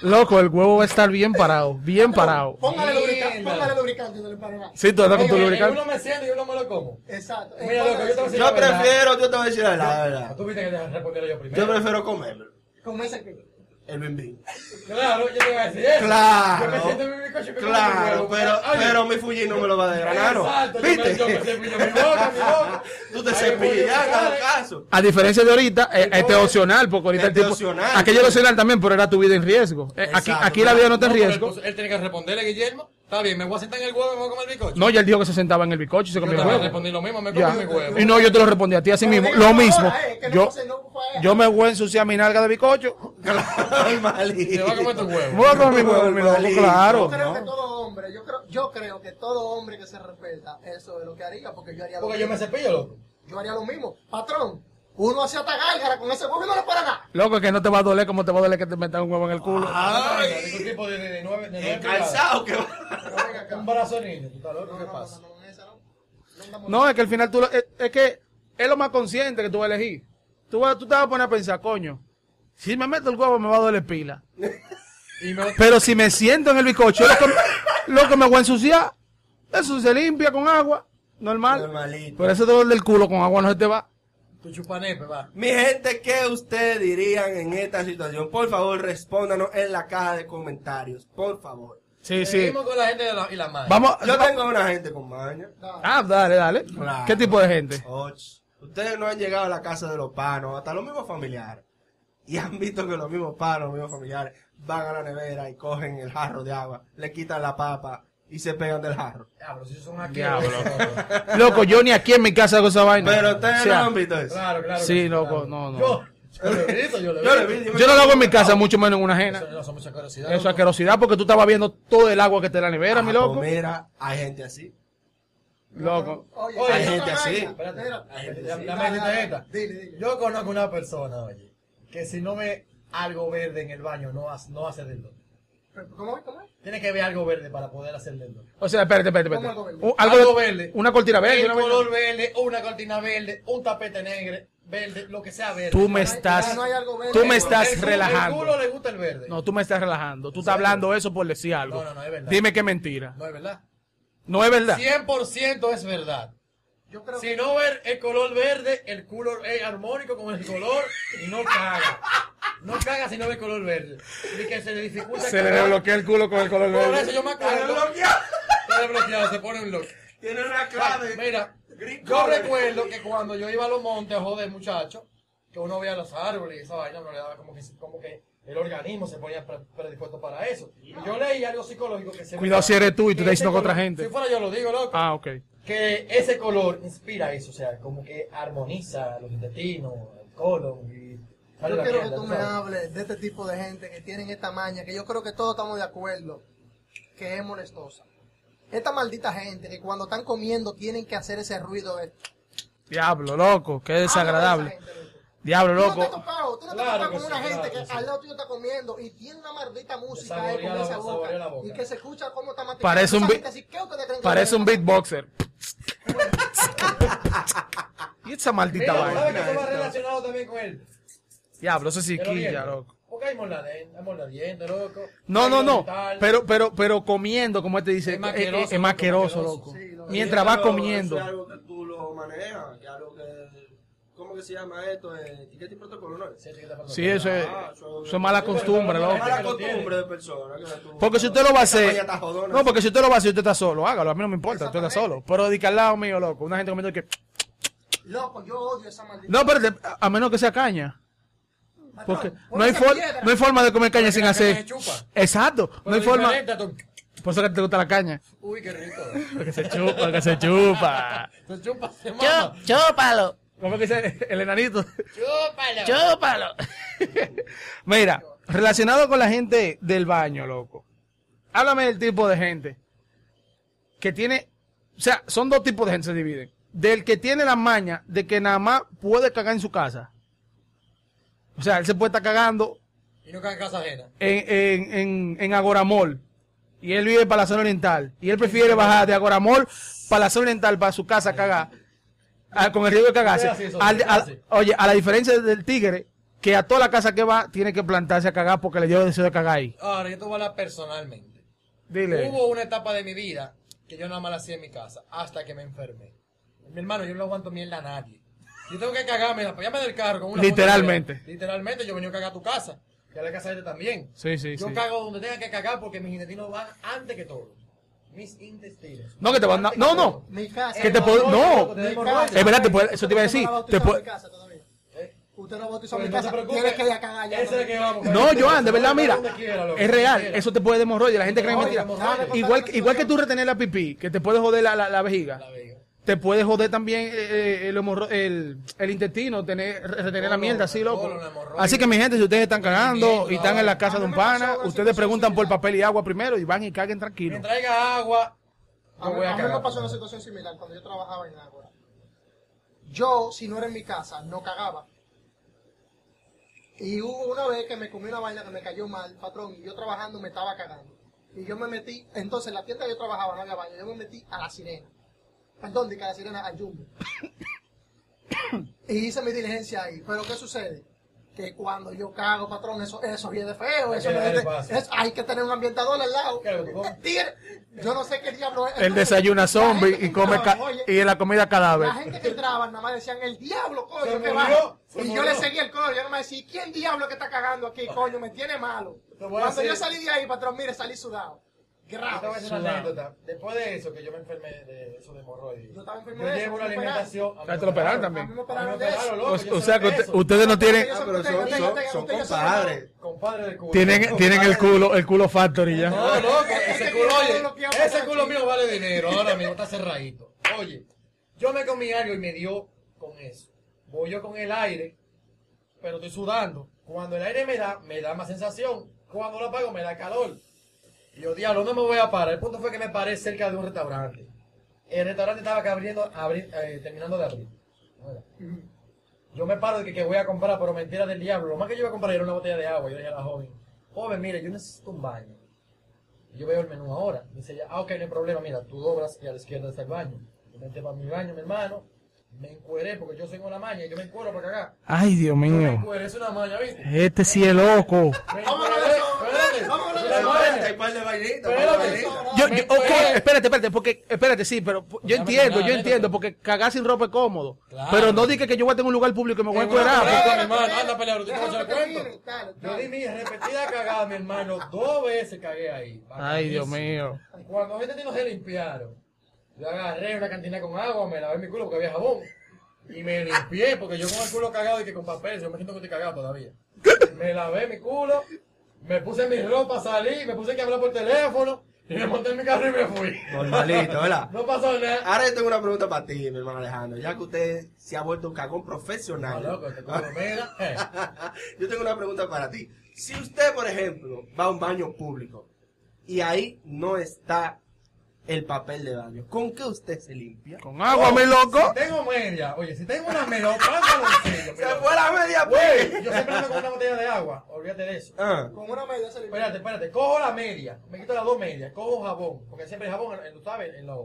Loco, el huevo va a estar bien parado, bien parado. Póngale lubricante, póngale lubricante y no le pare nada. Sí, tú estás con tu Oye, lubricante. Uno me siente y uno me lo como. Exacto. Mira, loco, yo te voy a decir Yo la verdad. prefiero, yo te voy a decir la verdad. Tú viste que te respondí yo primero. Yo prefiero comérmelo. Con ese que. El bim Claro, yo te voy a decir eso. Claro. Yo me siento en mi me mi Claro, pero, pero mi Fuji no me lo va a desgranar, ¿no? Exacto, yo me, yo me ¿Viste? cepillo mi boca, mi boca. <laughs> Tú te Ay, cepillas, cada caso. A diferencia de ahorita, eh, este es opcional, porque ahorita el Este es tipo. opcional, Aquello es opcional también, pero era tu vida en riesgo. Eh, aquí, Exacto, aquí la vida no está en No, riesgo. Él, él tiene que responderle, Guillermo. Está bien, me voy a sentar en el huevo y me voy a comer el bizcocho. No, ya él dijo que se sentaba en el bizcocho y se yo comía el huevo. respondí lo mismo, me Ya. comí mi huevo. Y no, yo te lo respondí a ti así mismo. Lo mismo. Yo, eh, yo me voy a ensuciar mi nalga de bizcocho. Normalito. Te va a comer tu huevo. Me voy a comer mi huevo, mi loco, claro. Yo creo que todo hombre, yo creo, yo creo que todo hombre que se respeta, eso es lo que haría, porque yo haría lo Porque yo me mismo. cepillo, loco. Yo haría lo mismo. Patrón, uno hacía hasta gárgara con ese huevo y no le para nada. Loco, es que no te va a doler como te va a doler que te metan un huevo en el culo. Ay, Ningún tipo de, de, de nueve, de nueve el calzado que va. Un brazo niño, ¿Qué pasa? no, es que al final tú lo- es, es que es lo más consciente que tú vas a elegir. Tú, vas- tú te vas a poner a pensar, coño, si me meto el huevo me va a doler pila. <laughs> Y me, Pero si me siento en el bizcocho, lo que, lo que me voy a ensuciar, eso se limpia con agua, normal. Normalito. Pero ese dolor del culo con agua no se te va. Tu chupanepe, va. Mi gente, ¿qué ustedes dirían en esta situación? Por favor, respóndanos en la caja de comentarios. Por favor. Sí, sí. Seguimos con la gente de la, y la madre. Vamos. Yo tengo una gente con maña. Ah, dale, dale. Claro. ¿Qué tipo de gente? Och, Ustedes no han llegado a la casa de los panos, hasta los mismos familiares. Y han visto que los mismos panos, los mismos familiares, van a la nevera y cogen el jarro de agua, le quitan la papa y se pegan del jarro. Diablo, si son aquí. Diablo. Loco, yo ni aquí en mi casa hago esa vaina. Pero ustedes O sea, no han visto eso. Claro, claro. Sí, loco, claro. no, no. Yo, yo lo he visto, yo lo Yo no lo hago en mi casa, mucho menos en una ajena. Eso. Eso es asquerosidad porque tú estabas viendo todo el agua que está en la nevera, Ah, mi pues loco. mira, hay gente así. Loco. Oye, Oye, hay gente así. Espérate, espérate. Dile, dile. Yo conozco una persona, oye, que si no ve algo verde en el baño, no hace, no hace dedo. ¿Cómo es? ¿Cómo es? Tiene que ver algo verde para poder hacer dedo. O sea, espérate, espérate, ¿Cómo espérate. algo verde? Un- algo Algo de- verde. Una cortina verde. Vaina. color verde, una cortina verde, un tapete negro, verde, lo que sea verde. Tú me estás, no hay algo verde. tú me estás El culo- El relajando. culo le gusta el verde. No, tú me estás relajando. Tú estás hablando eso por decir algo. No, no, no, es verdad. Dime que es mentira. No es verdad. No es verdad. 100% es verdad. Yo creo Si no ver el color verde, el culo es armónico con el color y no caga. No caga si no ve el color verde. Y que se le dificulta Se le desbloquea el culo con el color Por eso verde. yo me acuerdo. Está desbloqueado, se pone un lock. Tiene una Mira, Green yo color. recuerdo que cuando yo iba a los montes a joder, muchacho, que uno veía los árboles y esa vaina, no le daba como que, como que el organismo se ponía pre- predispuesto para eso. Y yo leí algo psicológico que se Cuidado si eres tú y tú ese diciendo que otra gente. Si fuera yo lo digo, loco. Ah, ok. Que ese color inspira eso, o sea, como que armoniza los intestinos, el colon y... Yo quiero que tú ¿tú me hables de este tipo de gente que tienen esta maña, que yo creo que todos estamos de acuerdo, que es molestosa. Esta maldita gente que cuando están comiendo tienen que hacer ese ruido de... Diablo, loco. Qué desagradable. Gente, loco. Diablo, Tú no te has loco. topado, tú no te has Claro topado que con sí, una gente claro que que sí. al lado tuyo está comiendo y tiene una maldita música ahí con esa boca, la boca. y que se escucha cómo está masticando. Parece un gente así, ¿qué ustedes creen que Parece es? un beatboxer. <laughs> y esa maldita Mira, ¿sabes vaina. que eso va relacionado también con él? Diablo, eso sí quilla, loco. Porque hay morladien- hay morladientes, loco. No, no, no. Pero, pero, pero comiendo, como te dice, Es es, más es- asqueroso, es más loco. Sí. Mientras va comiendo. Es algo que tú lo manejas, que algo que... ¿Cómo que se llama esto? Eh, Etiqueta y protocolo, ¿no? Sí, eso es, Ah, eso- es mala costumbre. Es mala costumbre de persona. que tú- Porque si usted lo va a hacer. No, porque si usted lo va a hacer, usted está solo. Hágalo, a mí no me importa, usted está solo. Pero de que al lado mío, loco. Una gente comiendo que. Loco, yo odio esa maldita No, pero a menos que sea caña. Porque no hay, no hay forma de comer caña sin hacer. Exacto, no hay forma. Por eso que te gusta la caña. Uy, qué rico. Porque se chupa, que se chupa. Se chupa, se mama. chúpalo. ¿Cómo que dice el enanito? Chúpalo. Chúpalo. <laughs> Mira, relacionado con la gente del baño, loco. Háblame del tipo de gente que tiene, o sea, son dos tipos de gente se dividen. Del que tiene la maña de que nada más puede cagar en su casa. O sea, él se puede estar cagando Y no cae en casa ajena. en, en, en, en Agoramol. Y él vive para la zona oriental. Y él prefiere bajar de Agoramol para la zona oriental, para su casa, cagar. Ah, con el riesgo de cagarse. Sí, eso, Al- oye, a la diferencia del tigre, que a toda la casa que va, tiene que plantarse a cagar porque le dio deseo de cagar ahí. Ahora, yo te voy a hablar personalmente. Dile. Hubo una etapa de mi vida que yo nada más la hacía en mi casa hasta que me enfermé. Mi hermano, yo no aguanto mierda a nadie. Yo tengo que cagarme, apoyarme del carro con una Literalmente. Literalmente, yo venía a cagar a tu casa. Y a la casa de este también. Sí, sí, yo sí. cago donde tenga que cagar porque mis intestinos van antes que todo. Mis intestinos. No, que te van a- no, no. Mi casa. Que te Mi puedo- hemorroides, no. Es verdad, te puede- eso te iba a decir, Usted no ha te bautizado puede- mi casa todavía. Usted no bautizó mi casa. que ir a cagar ya. No, Joan, de verdad, mira, es real, eso te puede de hemorroides, la gente cree que es Hemorroides, mentira. Igual, igual que tú retener la pipí, que te puede joder la, la, la vejiga, La vega. Te puede joder también eh, eh, el, hemorro- el, el intestino, tener, retener la mierda así, loco. Así que mi gente, si ustedes están cagando y están en la casa de un me pana, ustedes preguntan por papel y agua primero y van y caguen Me tranquilos. traiga agua. A yo mí, voy a a mí cagar. me pasó una situación similar cuando yo trabajaba en Ágora. Yo, si no era en mi casa, no cagaba. Y hubo una vez que me comí una vaina que me cayó mal, patrón, y yo trabajando me estaba cagando. Y yo me metí, entonces en la tienda que yo trabajaba no había baño, yo me metí a la sirena. Perdón, de que a la sirena, al jumbo. y hice mi diligencia ahí. Pero ¿qué sucede? Que cuando yo cago, patrón, eso, eso viene feo. Eso ¿Qué me- le pasa? es- hay que tener un ambientador al lado. ¿Qué es lo que yo no sé qué diablo es. Él desayuna zombie gente y que come entraba, oye, y en la comida cadáver. La gente que entraba nada más decían, el diablo, coño, Se que va. Y yo le seguía el coño, yo no me decía, ¿quién diablo que está cagando aquí, coño? Me tiene malo. Cuando yo salí de ahí, patrón, mire, salí sudado. Yo te voy a Grave. decir una anécdota. Después de eso, que yo me enfermé de eso de hemorroides. Yo estaba enfermo Yo de eso, llevo una alimentación. Ah, te lo operaron A también. mí me A mí me operaron de eso. operaron, O, o sea que ustedes no tienen, Ah, pero Usted- son, compadres. Compadre de culo. tienen, tienen el culo, el culo factory ya. No, loco, Este ese culo oye, ese culo mío vale dinero, ahora mismo está cerradito. Oye, yo me comí algo y me dio con eso. Voy yo con el aire, pero estoy sudando. Cuando el aire me da, me da más sensación. Cuando lo apago, me da calor. Y yo, diablo, no me voy a parar. El punto fue que me paré cerca de un restaurante. El restaurante estaba abriendo, abri- eh, terminando de abrir. Yo me paro de que, que voy a comprar, pero mentira del diablo. Lo más que yo iba a comprar era una botella de agua. Yo le dije a la joven, joven, mire, yo necesito un baño. Yo veo el menú ahora. Dice ella, ah, ok, no hay problema, mira, tú doblas y a la izquierda está el baño. Yo me para mi baño, mi hermano. Me encueré porque yo tengo la maña y yo me encuero para cagar. Ay, Dios Yo me mío. encueré, es una maña, ¿viste? Este sí es loco. Me Vámonos encueré, Yo, ok, espérate, espérate, porque, espérate, sí, pero yo entiendo, yo entiendo, porque cagar sin ropa es cómodo. Claro. Pero no diga que yo voy a tener un lugar público y me voy a anda pelear, cuento. dale, Yo di mi repetida cagada, mi hermano, dos veces cagué ahí. Ay, Dios mío. Cuando gente no se limpiaron, yo agarré una cantina con agua, me lavé mi culo porque había jabón. Y me limpié, porque yo con el culo cagado y que con papel, yo me siento que estoy cagado todavía. Me lavé mi culo, me puse mi ropa, salí, me puse que hablar por teléfono, y me monté en mi carro y me fui. Normalito, ¿verdad? <laughs> No pasó nada. Ahora yo tengo una pregunta para ti, mi hermano Alejandro. Ya que usted se ha vuelto un cagón profesional. loco, este <laughs> eh. Yo tengo una pregunta para ti. Si usted, por ejemplo, va a un baño público y ahí no está el papel de baño, ¿con qué usted se limpia? Con agua, mi loco. Si tengo media, oye, si tengo una media, o pantaloncillo, <laughs> Se mira. fue la media, Güey, pues. yo siempre ando con una botella de agua, olvídate de eso. Ah, Con una media se limpia. Espérate, espérate, cojo la media, me quito las dos medias, cojo jabón, porque siempre hay jabón, en- tú sabes, en los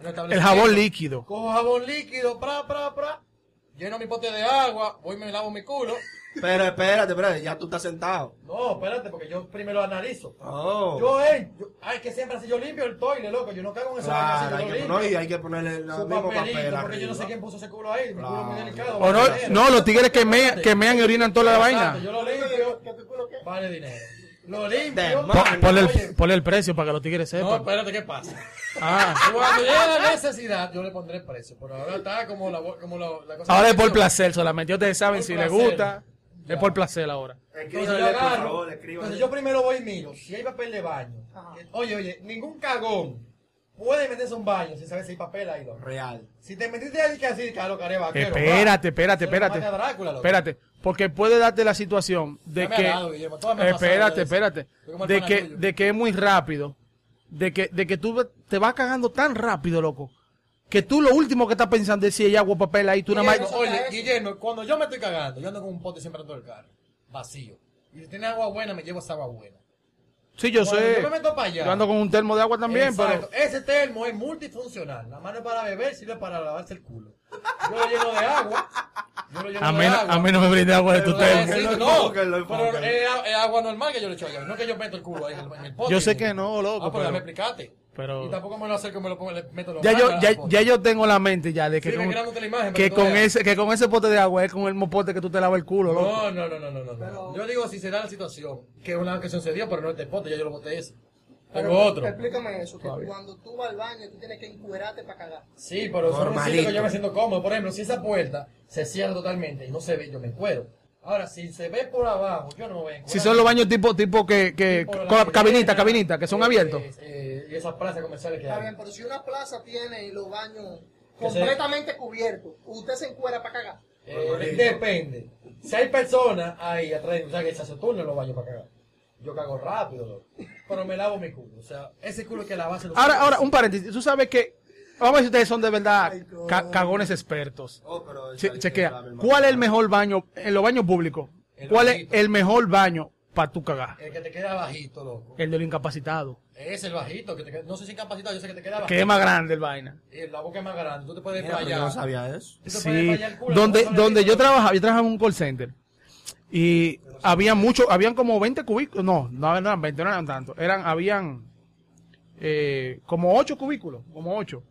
en los El jabón líquido. Cojo jabón líquido, pra, pra, pra, lleno mi pote de agua, voy y me lavo mi culo. Pero espérate, espérate, ya tú estás sentado. No, espérate, porque yo primero analizo. Oh. Yo, eh, yo, ay, que siempre así yo limpio el toile, loco, yo no cago en esa vaina Claro, así, hay que, limpio. no, y hay que ponerle el Su mismo papelito, papel porque yo no sé quién puso ese culo ahí, mi culo muy Claro. delicado. O no, no, los tigres que mean, que mean y orinan toda la vaina. Yo lo limpio, ¿Que tu culo qué? vale dinero. Lo limpio. Ponle el, ponle el precio para que los tigres No, sepan. espérate, ¿qué pasa? <laughs> Ah, Cuando llegue la necesidad, yo le pondré el precio. Pero ahora está como la, como la, la cosa. ahora es por placer solamente. Ustedes saben Por si les gusta. Ya. Es por placer ahora. Entonces yo agarro. favor. Entonces yo primero voy y miro. Si hay papel de baño. Ajá. eh, Oye, oye, ningún cagón puede meterse a un baño sin saber si hay papel ahí. loco. Real. Si te metiste ahí que así, caro, care vaquero. Espérate, va. espérate, espérate. que Drácula. Espérate, porque puede darte la situación de que dado, espérate, espérate, de que de que es muy rápido, de que de que tú te vas cagando tan rápido, loco, que tú lo último que estás pensando es si hay agua o papel ahí, tú nada más oye, Guillermo, cuando yo me estoy cagando, yo ando con un pote siempre dentro del carro, vacío. Y si tiene agua buena, me llevo esa agua buena. Sí, yo Cuando sé. yo me meto para allá. Yo ando con un termo de agua también, Exacto. pero Ese termo es multifuncional. La mano es para beber, sirve para lavarse el culo. Yo lo lleno de agua. Yo a mí, no- agua. a mí no me brinde agua de tu termo. no, pero es, es agua normal que yo le echo allá. No que yo meto el culo ahí en el, pote. Yo sé que no, loco, Ah, pero, ya me explicaste. pero- Y tampoco me lo acerco, me lo pongo, le meto los Ya yo, ya, ya yo tengo la mente ya de que, con, la imagen que que con ese que con ese pote de agua es con el mismo pote que tú te lavas el culo, loco. No, no, no, no, no, no. Yo digo si se da la situación, que una ocasión se dio, pero no este pote, ya yo lo boté ese. Tengo Pero, otro. Explícame eso, que cuando tú vas al baño tú tienes que encuerarte para cagar. Sí, pero Normalito. sitio que yo me siento cómodo. Por ejemplo, si esa puerta se cierra totalmente y no se ve, yo me encuero. Ahora, si se ve por abajo, yo no me voy a encuerar. Si son los baños tipo tipo que, que Tipo cabinita, cabinita, que son eh, abiertos. eh, y esas plazas comerciales que Está hay. bien, pero si una plaza tiene los baños se- completamente cubiertos, usted se encuera para cagar. Eh, depende. Si hay personas ahí atrás, o sea, que se hace turno en los baños para cagar. Yo cago rápido, pero me lavo mi culo. O sea, ese culo que lavarse los Ahora, ahora, un paréntesis. Tú sabes que. Vamos a ver si ustedes son de verdad Ay, coño. ca- cagones expertos. Oh, pero Che- esa- chequea. ¿Cuál es el mejor baño en los baños públicos? El ¿Cuál es el mejor baño para tu cagar? El que te queda bajito, loco. El del incapacitado. Es el bajito, que te queda, no sé si incapacitado, yo sé que te queda bajito. Que es más grande el vaina. Y la boca es más grande, tú te puedes Mira, pero yo fallar. no sabía eso. Tú te puedes Sí. fallar el Donde, donde el yo trabajaba, yo trabajaba en un call center. Y había mucho, habían como 20 cubículos. No, no eran 20, no eran tantos. Eran, habían eh, como 8 cubículos, como 8.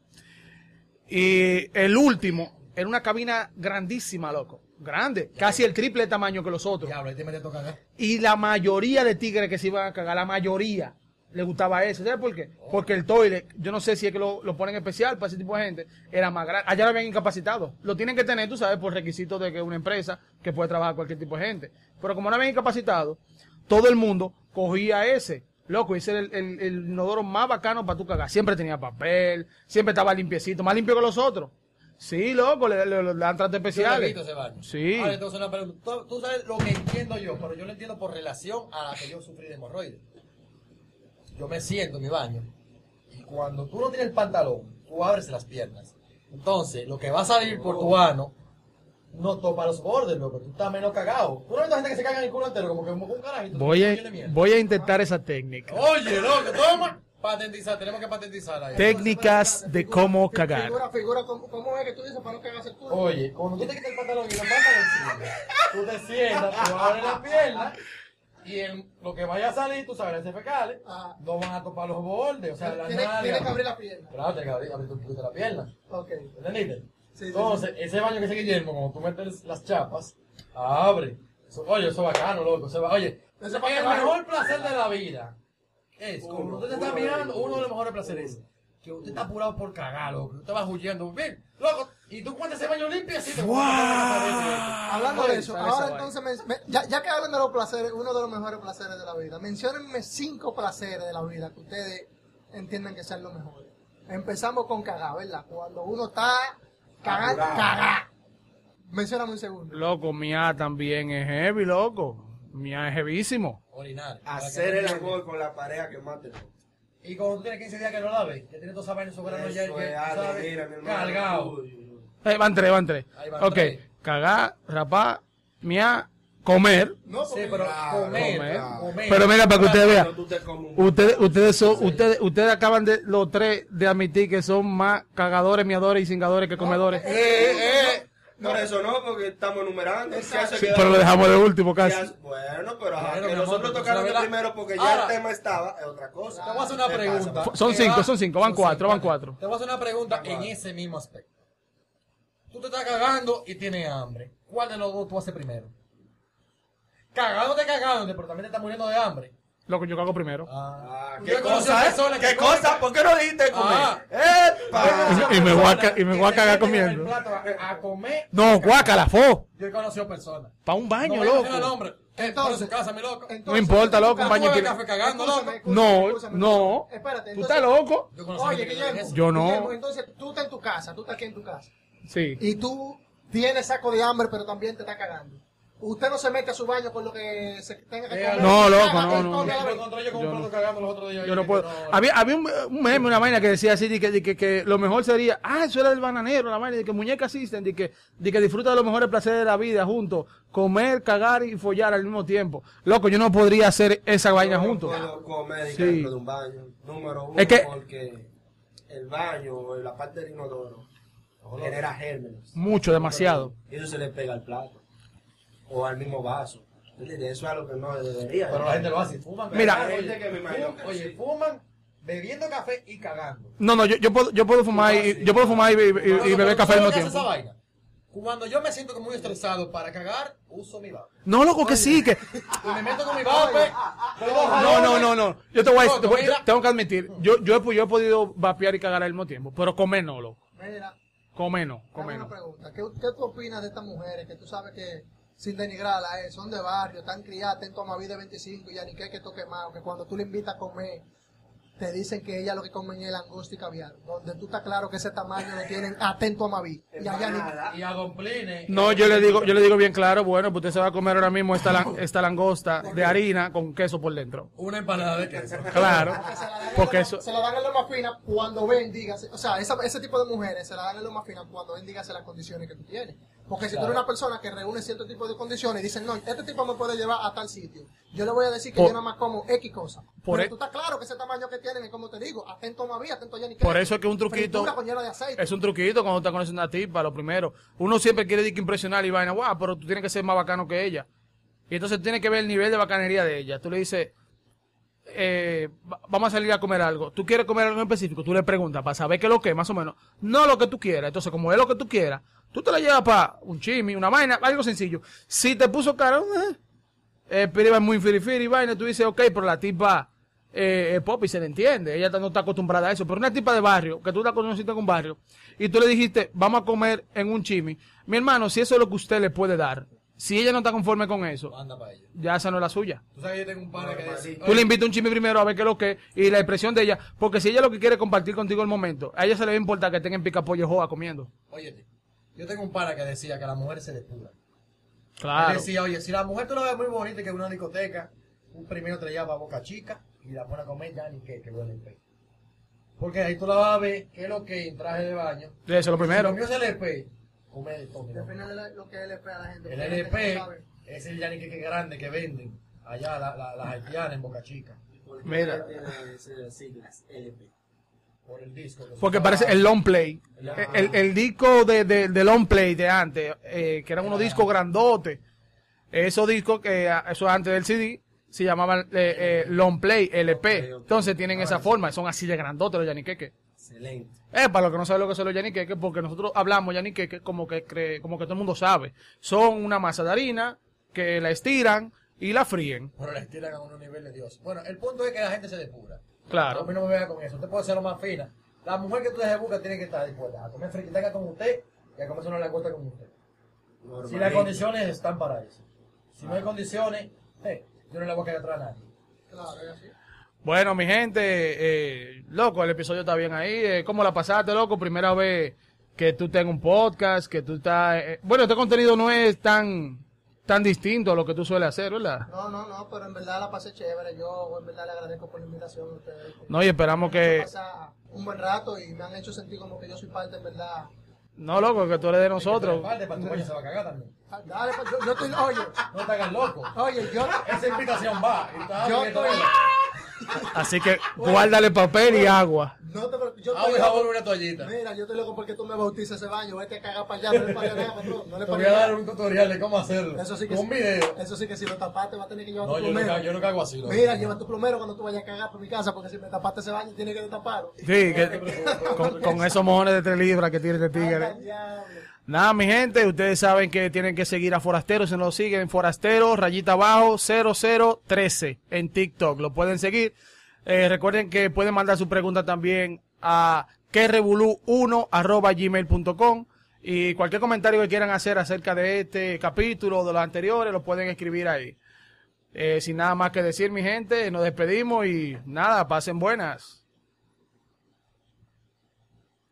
Y el último era una cabina grandísima, loco. Grande, casi el triple de tamaño que los otros. Diablo, ahí te metes a tocar. ¿eh? Y la mayoría de tigres que se iban a cagar, la mayoría le gustaba eso. ¿Sabes por qué? Porque el toilet, yo no sé si es que lo, lo ponen especial para ese tipo de gente, era más grande. Allá lo habían incapacitado. Lo tienen que tener, tú sabes, por requisito de que una empresa que puede trabajar cualquier tipo de gente. Pero como no habían incapacitado, todo el mundo cogía ese. Loco, ese era el, el, el inodoro más bacano para tu cagar. Siempre tenía papel, siempre estaba limpiecito, más limpio que los otros. Sí, loco, le, le- le dan tratos especiales. Sí. Ahora, entonces, una pregunta. Tú, tú sabes lo que entiendo yo, pero yo lo entiendo por relación a la que yo sufrí de hemorroides. Yo me siento en mi baño y cuando tú no tienes el pantalón, tú abres las piernas. Entonces, lo que va a salir por tu ano no topa los bordes, loco. Tú estás menos cagado. Tú no ves a gente que se caga en el culo entero, como que como un carajito. Voy de a, mierda. voy a intentar esa técnica. Oye, loco, toma. Patentizar, tenemos que patentizar ahí. Técnicas de cómo cagar. Figura, figura, ¿cómo, cómo es que tú dices para no cagarse el culo? Oye, cuando tú te quitas el pantalón y lo mandas encima, tú te sientas, tú abres la pierna y en lo que vaya a salir, tú sabes, las fecales, Ajá. no van a topar los bordes, o sea, la Tienes nalga. tienes que abrir la pierna. Claro, tienes que abrir, abrir un poquito la pierna. Ok. ¿Entendiste? Sí, sí, Entonces, ese baño que dice Guillermo, cuando tú metes las chapas, abre. Eso- oye, eso es bacano, loco. Eso oye, Ese el mejor placer de la vida es, Uno, cuando usted te está uno, mirando, uno. de los mejores placeres es que usted está apurado por cagar, loco. Usted va huyendo, ven, loco, y tú cuando ese baño limpio así te Hablando de eso, ahora entonces, me- me- ya, ya que hablan de los placeres, uno de los mejores placeres de la vida, menciónenme cinco placeres de la vida que ustedes entiendan que sean los mejores. Empezamos con cagar, ¿verdad? Cuando uno está cagando, cagar. Mencióname un segundo. Loco, mía también es heavy, loco. Mía es heavísimo. Orinar. Hacer el amor con la pareja que más te gusta. Y cuando tú tienes 15 días que no la ves, ya tienes toda esa vaina sobrando ya, que, cargado. Uy, uy, uy. Eh, van tres, van tres. Ahí van Ok, tres. cagar, rapar, mía, comer. No, Sí, porque pero Claro, comer, comer. comer. Pero mira, para que ustedes vean, ustedes, ustedes son, ustedes, ustedes acaban de, los tres, de admitir que son más cagadores, miadores y cingadores que comedores. Eh, eh. Por eso no, porque estamos numerando. ¿Qué hace Sí, pero lo dejamos de último ¿Qué casi. Bueno, pero ajá, Bueno, que nosotros tocaron verdad- primero porque ya Ahora- el tema estaba, es otra cosa. Te voy a hacer una pregunta. Son cinco, va- son cinco, van cuatro, van cuatro. Te voy a hacer una pregunta en ese mismo aspecto. Tú te estás cagando y tienes hambre. ¿Cuál de los dos tú haces primero? Cagándote, cagándote, pero también te estás muriendo de hambre. Loco, yo cago primero. Ah, Ah, ¿Qué cosa, eh? personas que ¿Qué comen- cosa? ¿Por qué no dijiste comer? Ah. ¡Epa! Y me voy a y me voy a cagar comiendo. A, a comer. No, guácala, fo. Yo he conocido personas. Pa' un baño, no loco. nombre. Entonces- Entonces, su casa, mi loco. Entonces, No importa, loco, un ¿Tú baño que... café cagando, loco? No, escúchame, no. Espérate, ¿Tú estás loco? Yo Oye, que Guillermo. Yo no. Guillermo, entonces tú estás en tu casa, tú estás aquí en tu casa. Sí. Y tú tienes saco de hambre, pero también te está cagando. Usted no se mete a su baño con lo que se tenga que Eh, comer. no, loco, Caga, no, Yo no. cagando los otros días. Yo no dije puedo. Había, había un, un meme, una vaina que decía así, de que, de que, que lo mejor sería, ah, eso era el bananero, la vaina, de que muñeca asisten, de que, de que disfruta de los mejores placeres de la vida juntos, comer, cagar y follar al mismo tiempo. Loco, yo no podría hacer esa vaina Yo no juntos. puedo comer y Sí. dentro de un baño. Número uno, Es que- porque el baño o la parte del inodoro genera gérmenes. Mucho, demasiado. Y eso se le pega al plato. O al mismo vaso. Eso es algo que no debería. Pero la gente lo hace. Fuman. Mira. Hay gente que me imagino Oye, fuman bebiendo café y cagando. No, no, yo, yo puedo, yo puedo fumar y, yo puedo fumar y, y- y- y Pero, beber café al ¿tú mismo tiempo. vaina? Cuando yo me siento como muy estresado para cagar, uso mi vape. No, loco, que sí, que, Y me meto con mi vape. no, no, no, no. Yo te voy a decir, te voy- Mira. tengo que admitir, yo, yo, he, yo he podido vapear y cagar al mismo tiempo, pero comer no, loco. Mira, Comer no, dame comer una pregunta. ¿Qué, qué tú opinas de estas mujeres que tú sabes que, sin denigrarlas, eh, son de barrio, están criadas en Tomaví de 25 y ya ni que que toque más, que cuando tú le invitas a comer, te dicen que ella lo que comen es langosta y caviar, donde tú estás claro que ese tamaño lo tienen atento a Maví. Y allá ni... Y a Don Pline. No, yo le digo, yo le digo bien claro, bueno, pues usted se va a comer ahora mismo esta, lan- esta langosta de harina con queso por dentro. Una empanada de queso. Claro, que se la dan en porque eso, se la dan en lo más fina cuando ven, dígase, o sea, esa- ese tipo de mujeres se la dan en lo más fina cuando ven, dígase las condiciones que tú tienes. Porque si tú Claro. eres una persona que reúne cierto tipo de condiciones y dicen, no, este tipo me puede llevar a tal sitio, yo le voy a decir que Por- yo nada más como X cosa. Por Pero e- tú estás claro que ese tamaño que tienen es como te digo, atento a Maví, atento a Jenny por eso es que un truquito, de aceite. es un truquito cuando te conoces una tipa, lo primero. Uno siempre quiere decir que impresionar y vaina, guau, pero tú tienes que ser más bacano que ella. Y entonces tienes que ver el nivel de bacanería de ella. Tú le dices, eh, va- vamos a salir a comer algo. ¿Tú quieres comer algo en específico? Tú le preguntas para saber qué es lo que, es, más o menos. No lo que tú quieras. Entonces, como es lo que tú quieras, tú te la llevas para un chimi, una vaina, algo sencillo. Si te puso caro, eh, eh, pero iba muy firifiri, vaina, tú dices, ok, pero la tipa eh, es pop y se le entiende, ella no está acostumbrada a eso, pero una tipa de barrio, que tú la conociste un barrio, y tú le dijiste, vamos a comer en un chimi, mi hermano, si eso es lo que usted le puede dar, si ella no está conforme con eso, Anda para ella. ya esa no es la suya. Tú sabes que yo tengo un padre que dice. Tú le invitas un chimi primero a ver qué es lo que es, y la expresión de si el yo tengo un pana que decía que la mujer se depura. Él Claro. decía, oye, si la mujer tú la ves muy bonita y que en una discoteca, un primero te la lleva a boca chica y la pone a comer ya ni que, que huele el pe. Porque ahí tú la vas a ver, que es lo que en traje de baño. Eso es lo Si primero. lo mío es el EP, come de todo. mira. Define lo que es LP a la gente. El no LP es el yanique que grande que venden allá la- la- las haitianas en Boca Chica. ¿Por qué Mira. tiene esas siglas LP? Por el disco. que Porque parece el long play. El, el disco de, de, de long play de antes, eh, que eran unos discos grandotes. Esos discos que, ah, eso antes del CD, se llamaban eh, eh, long play, LP. Entonces tienen esa forma, son así de grandotes los yaniqueques. Excelente. Eh, para los que no saben lo que son los yaniqueques, porque nosotros hablamos yaniqueques como que cree, como que todo el mundo sabe. Son una masa de harina que la estiran y la fríen. Pero la estiran a unos niveles de Dios. Bueno, el punto es que la gente se depura. Claro. A mí no me vea con eso. Usted puede ser lo más fina. La mujer que tú dejes busca tiene que estar dispuesta a comer friquitaca con usted y a comerse una langosta con usted. Si las condiciones están para eso. Si no hay condiciones, eh, yo no le voy a caer atrás a nadie. Claro, es así. Bueno, mi gente, eh, loco, el episodio está bien ahí. Eh, ¿Cómo la pasaste, loco? Primera vez que tú tengas un podcast, que tú estás... eh, bueno, este contenido no es tan tan distinto a lo que tú sueles hacer, ¿verdad? No, no, no, pero en verdad la pasé chévere. Yo en verdad le agradezco por la invitación a ustedes. No, y esperamos que... pasar un buen rato y me han hecho sentir como que yo soy parte en verdad. No, loco, que tú eres de nosotros. Parte para tu coño se va a cagar también. Ah, Dale, pues, yo, yo estoy, oye, No te hagas loco. oye, yo, Esa invitación va. Y está yo estoy. Así que guárdale papel y agua. no te preocupes, yo Agua y estoy jabón una toallita. Mira, yo estoy loco porque tú me bautizas ese baño, vete a cagar para allá, no le pagues nada, patrón, no le Te pagues voy a dar un tutorial de cómo hacerlo. Eso sí que un video. Eso sí que si lo tapaste va a tener que llevar No, tu yo no, plomero. cago, yo no cago así. Mira, lleva tu plomero cuando tú vayas a cagar por mi casa, porque si me tapaste ese baño tienes que destaparlo. Sí, que, con, con esos mojones de tres libras que tiene este tigre. Nada, mi gente, ustedes saben que tienen que seguir a Forasteros, se nos siguen en Forasteros, rayita abajo, 0013 en TikTok, lo pueden seguir. Eh, recuerden que pueden mandar su pregunta también a querevolu1 arroba gmail.com y cualquier comentario que quieran hacer acerca de este capítulo o de los anteriores lo pueden escribir ahí. Eh, sin nada más que decir, mi gente, nos despedimos y nada, pasen buenas.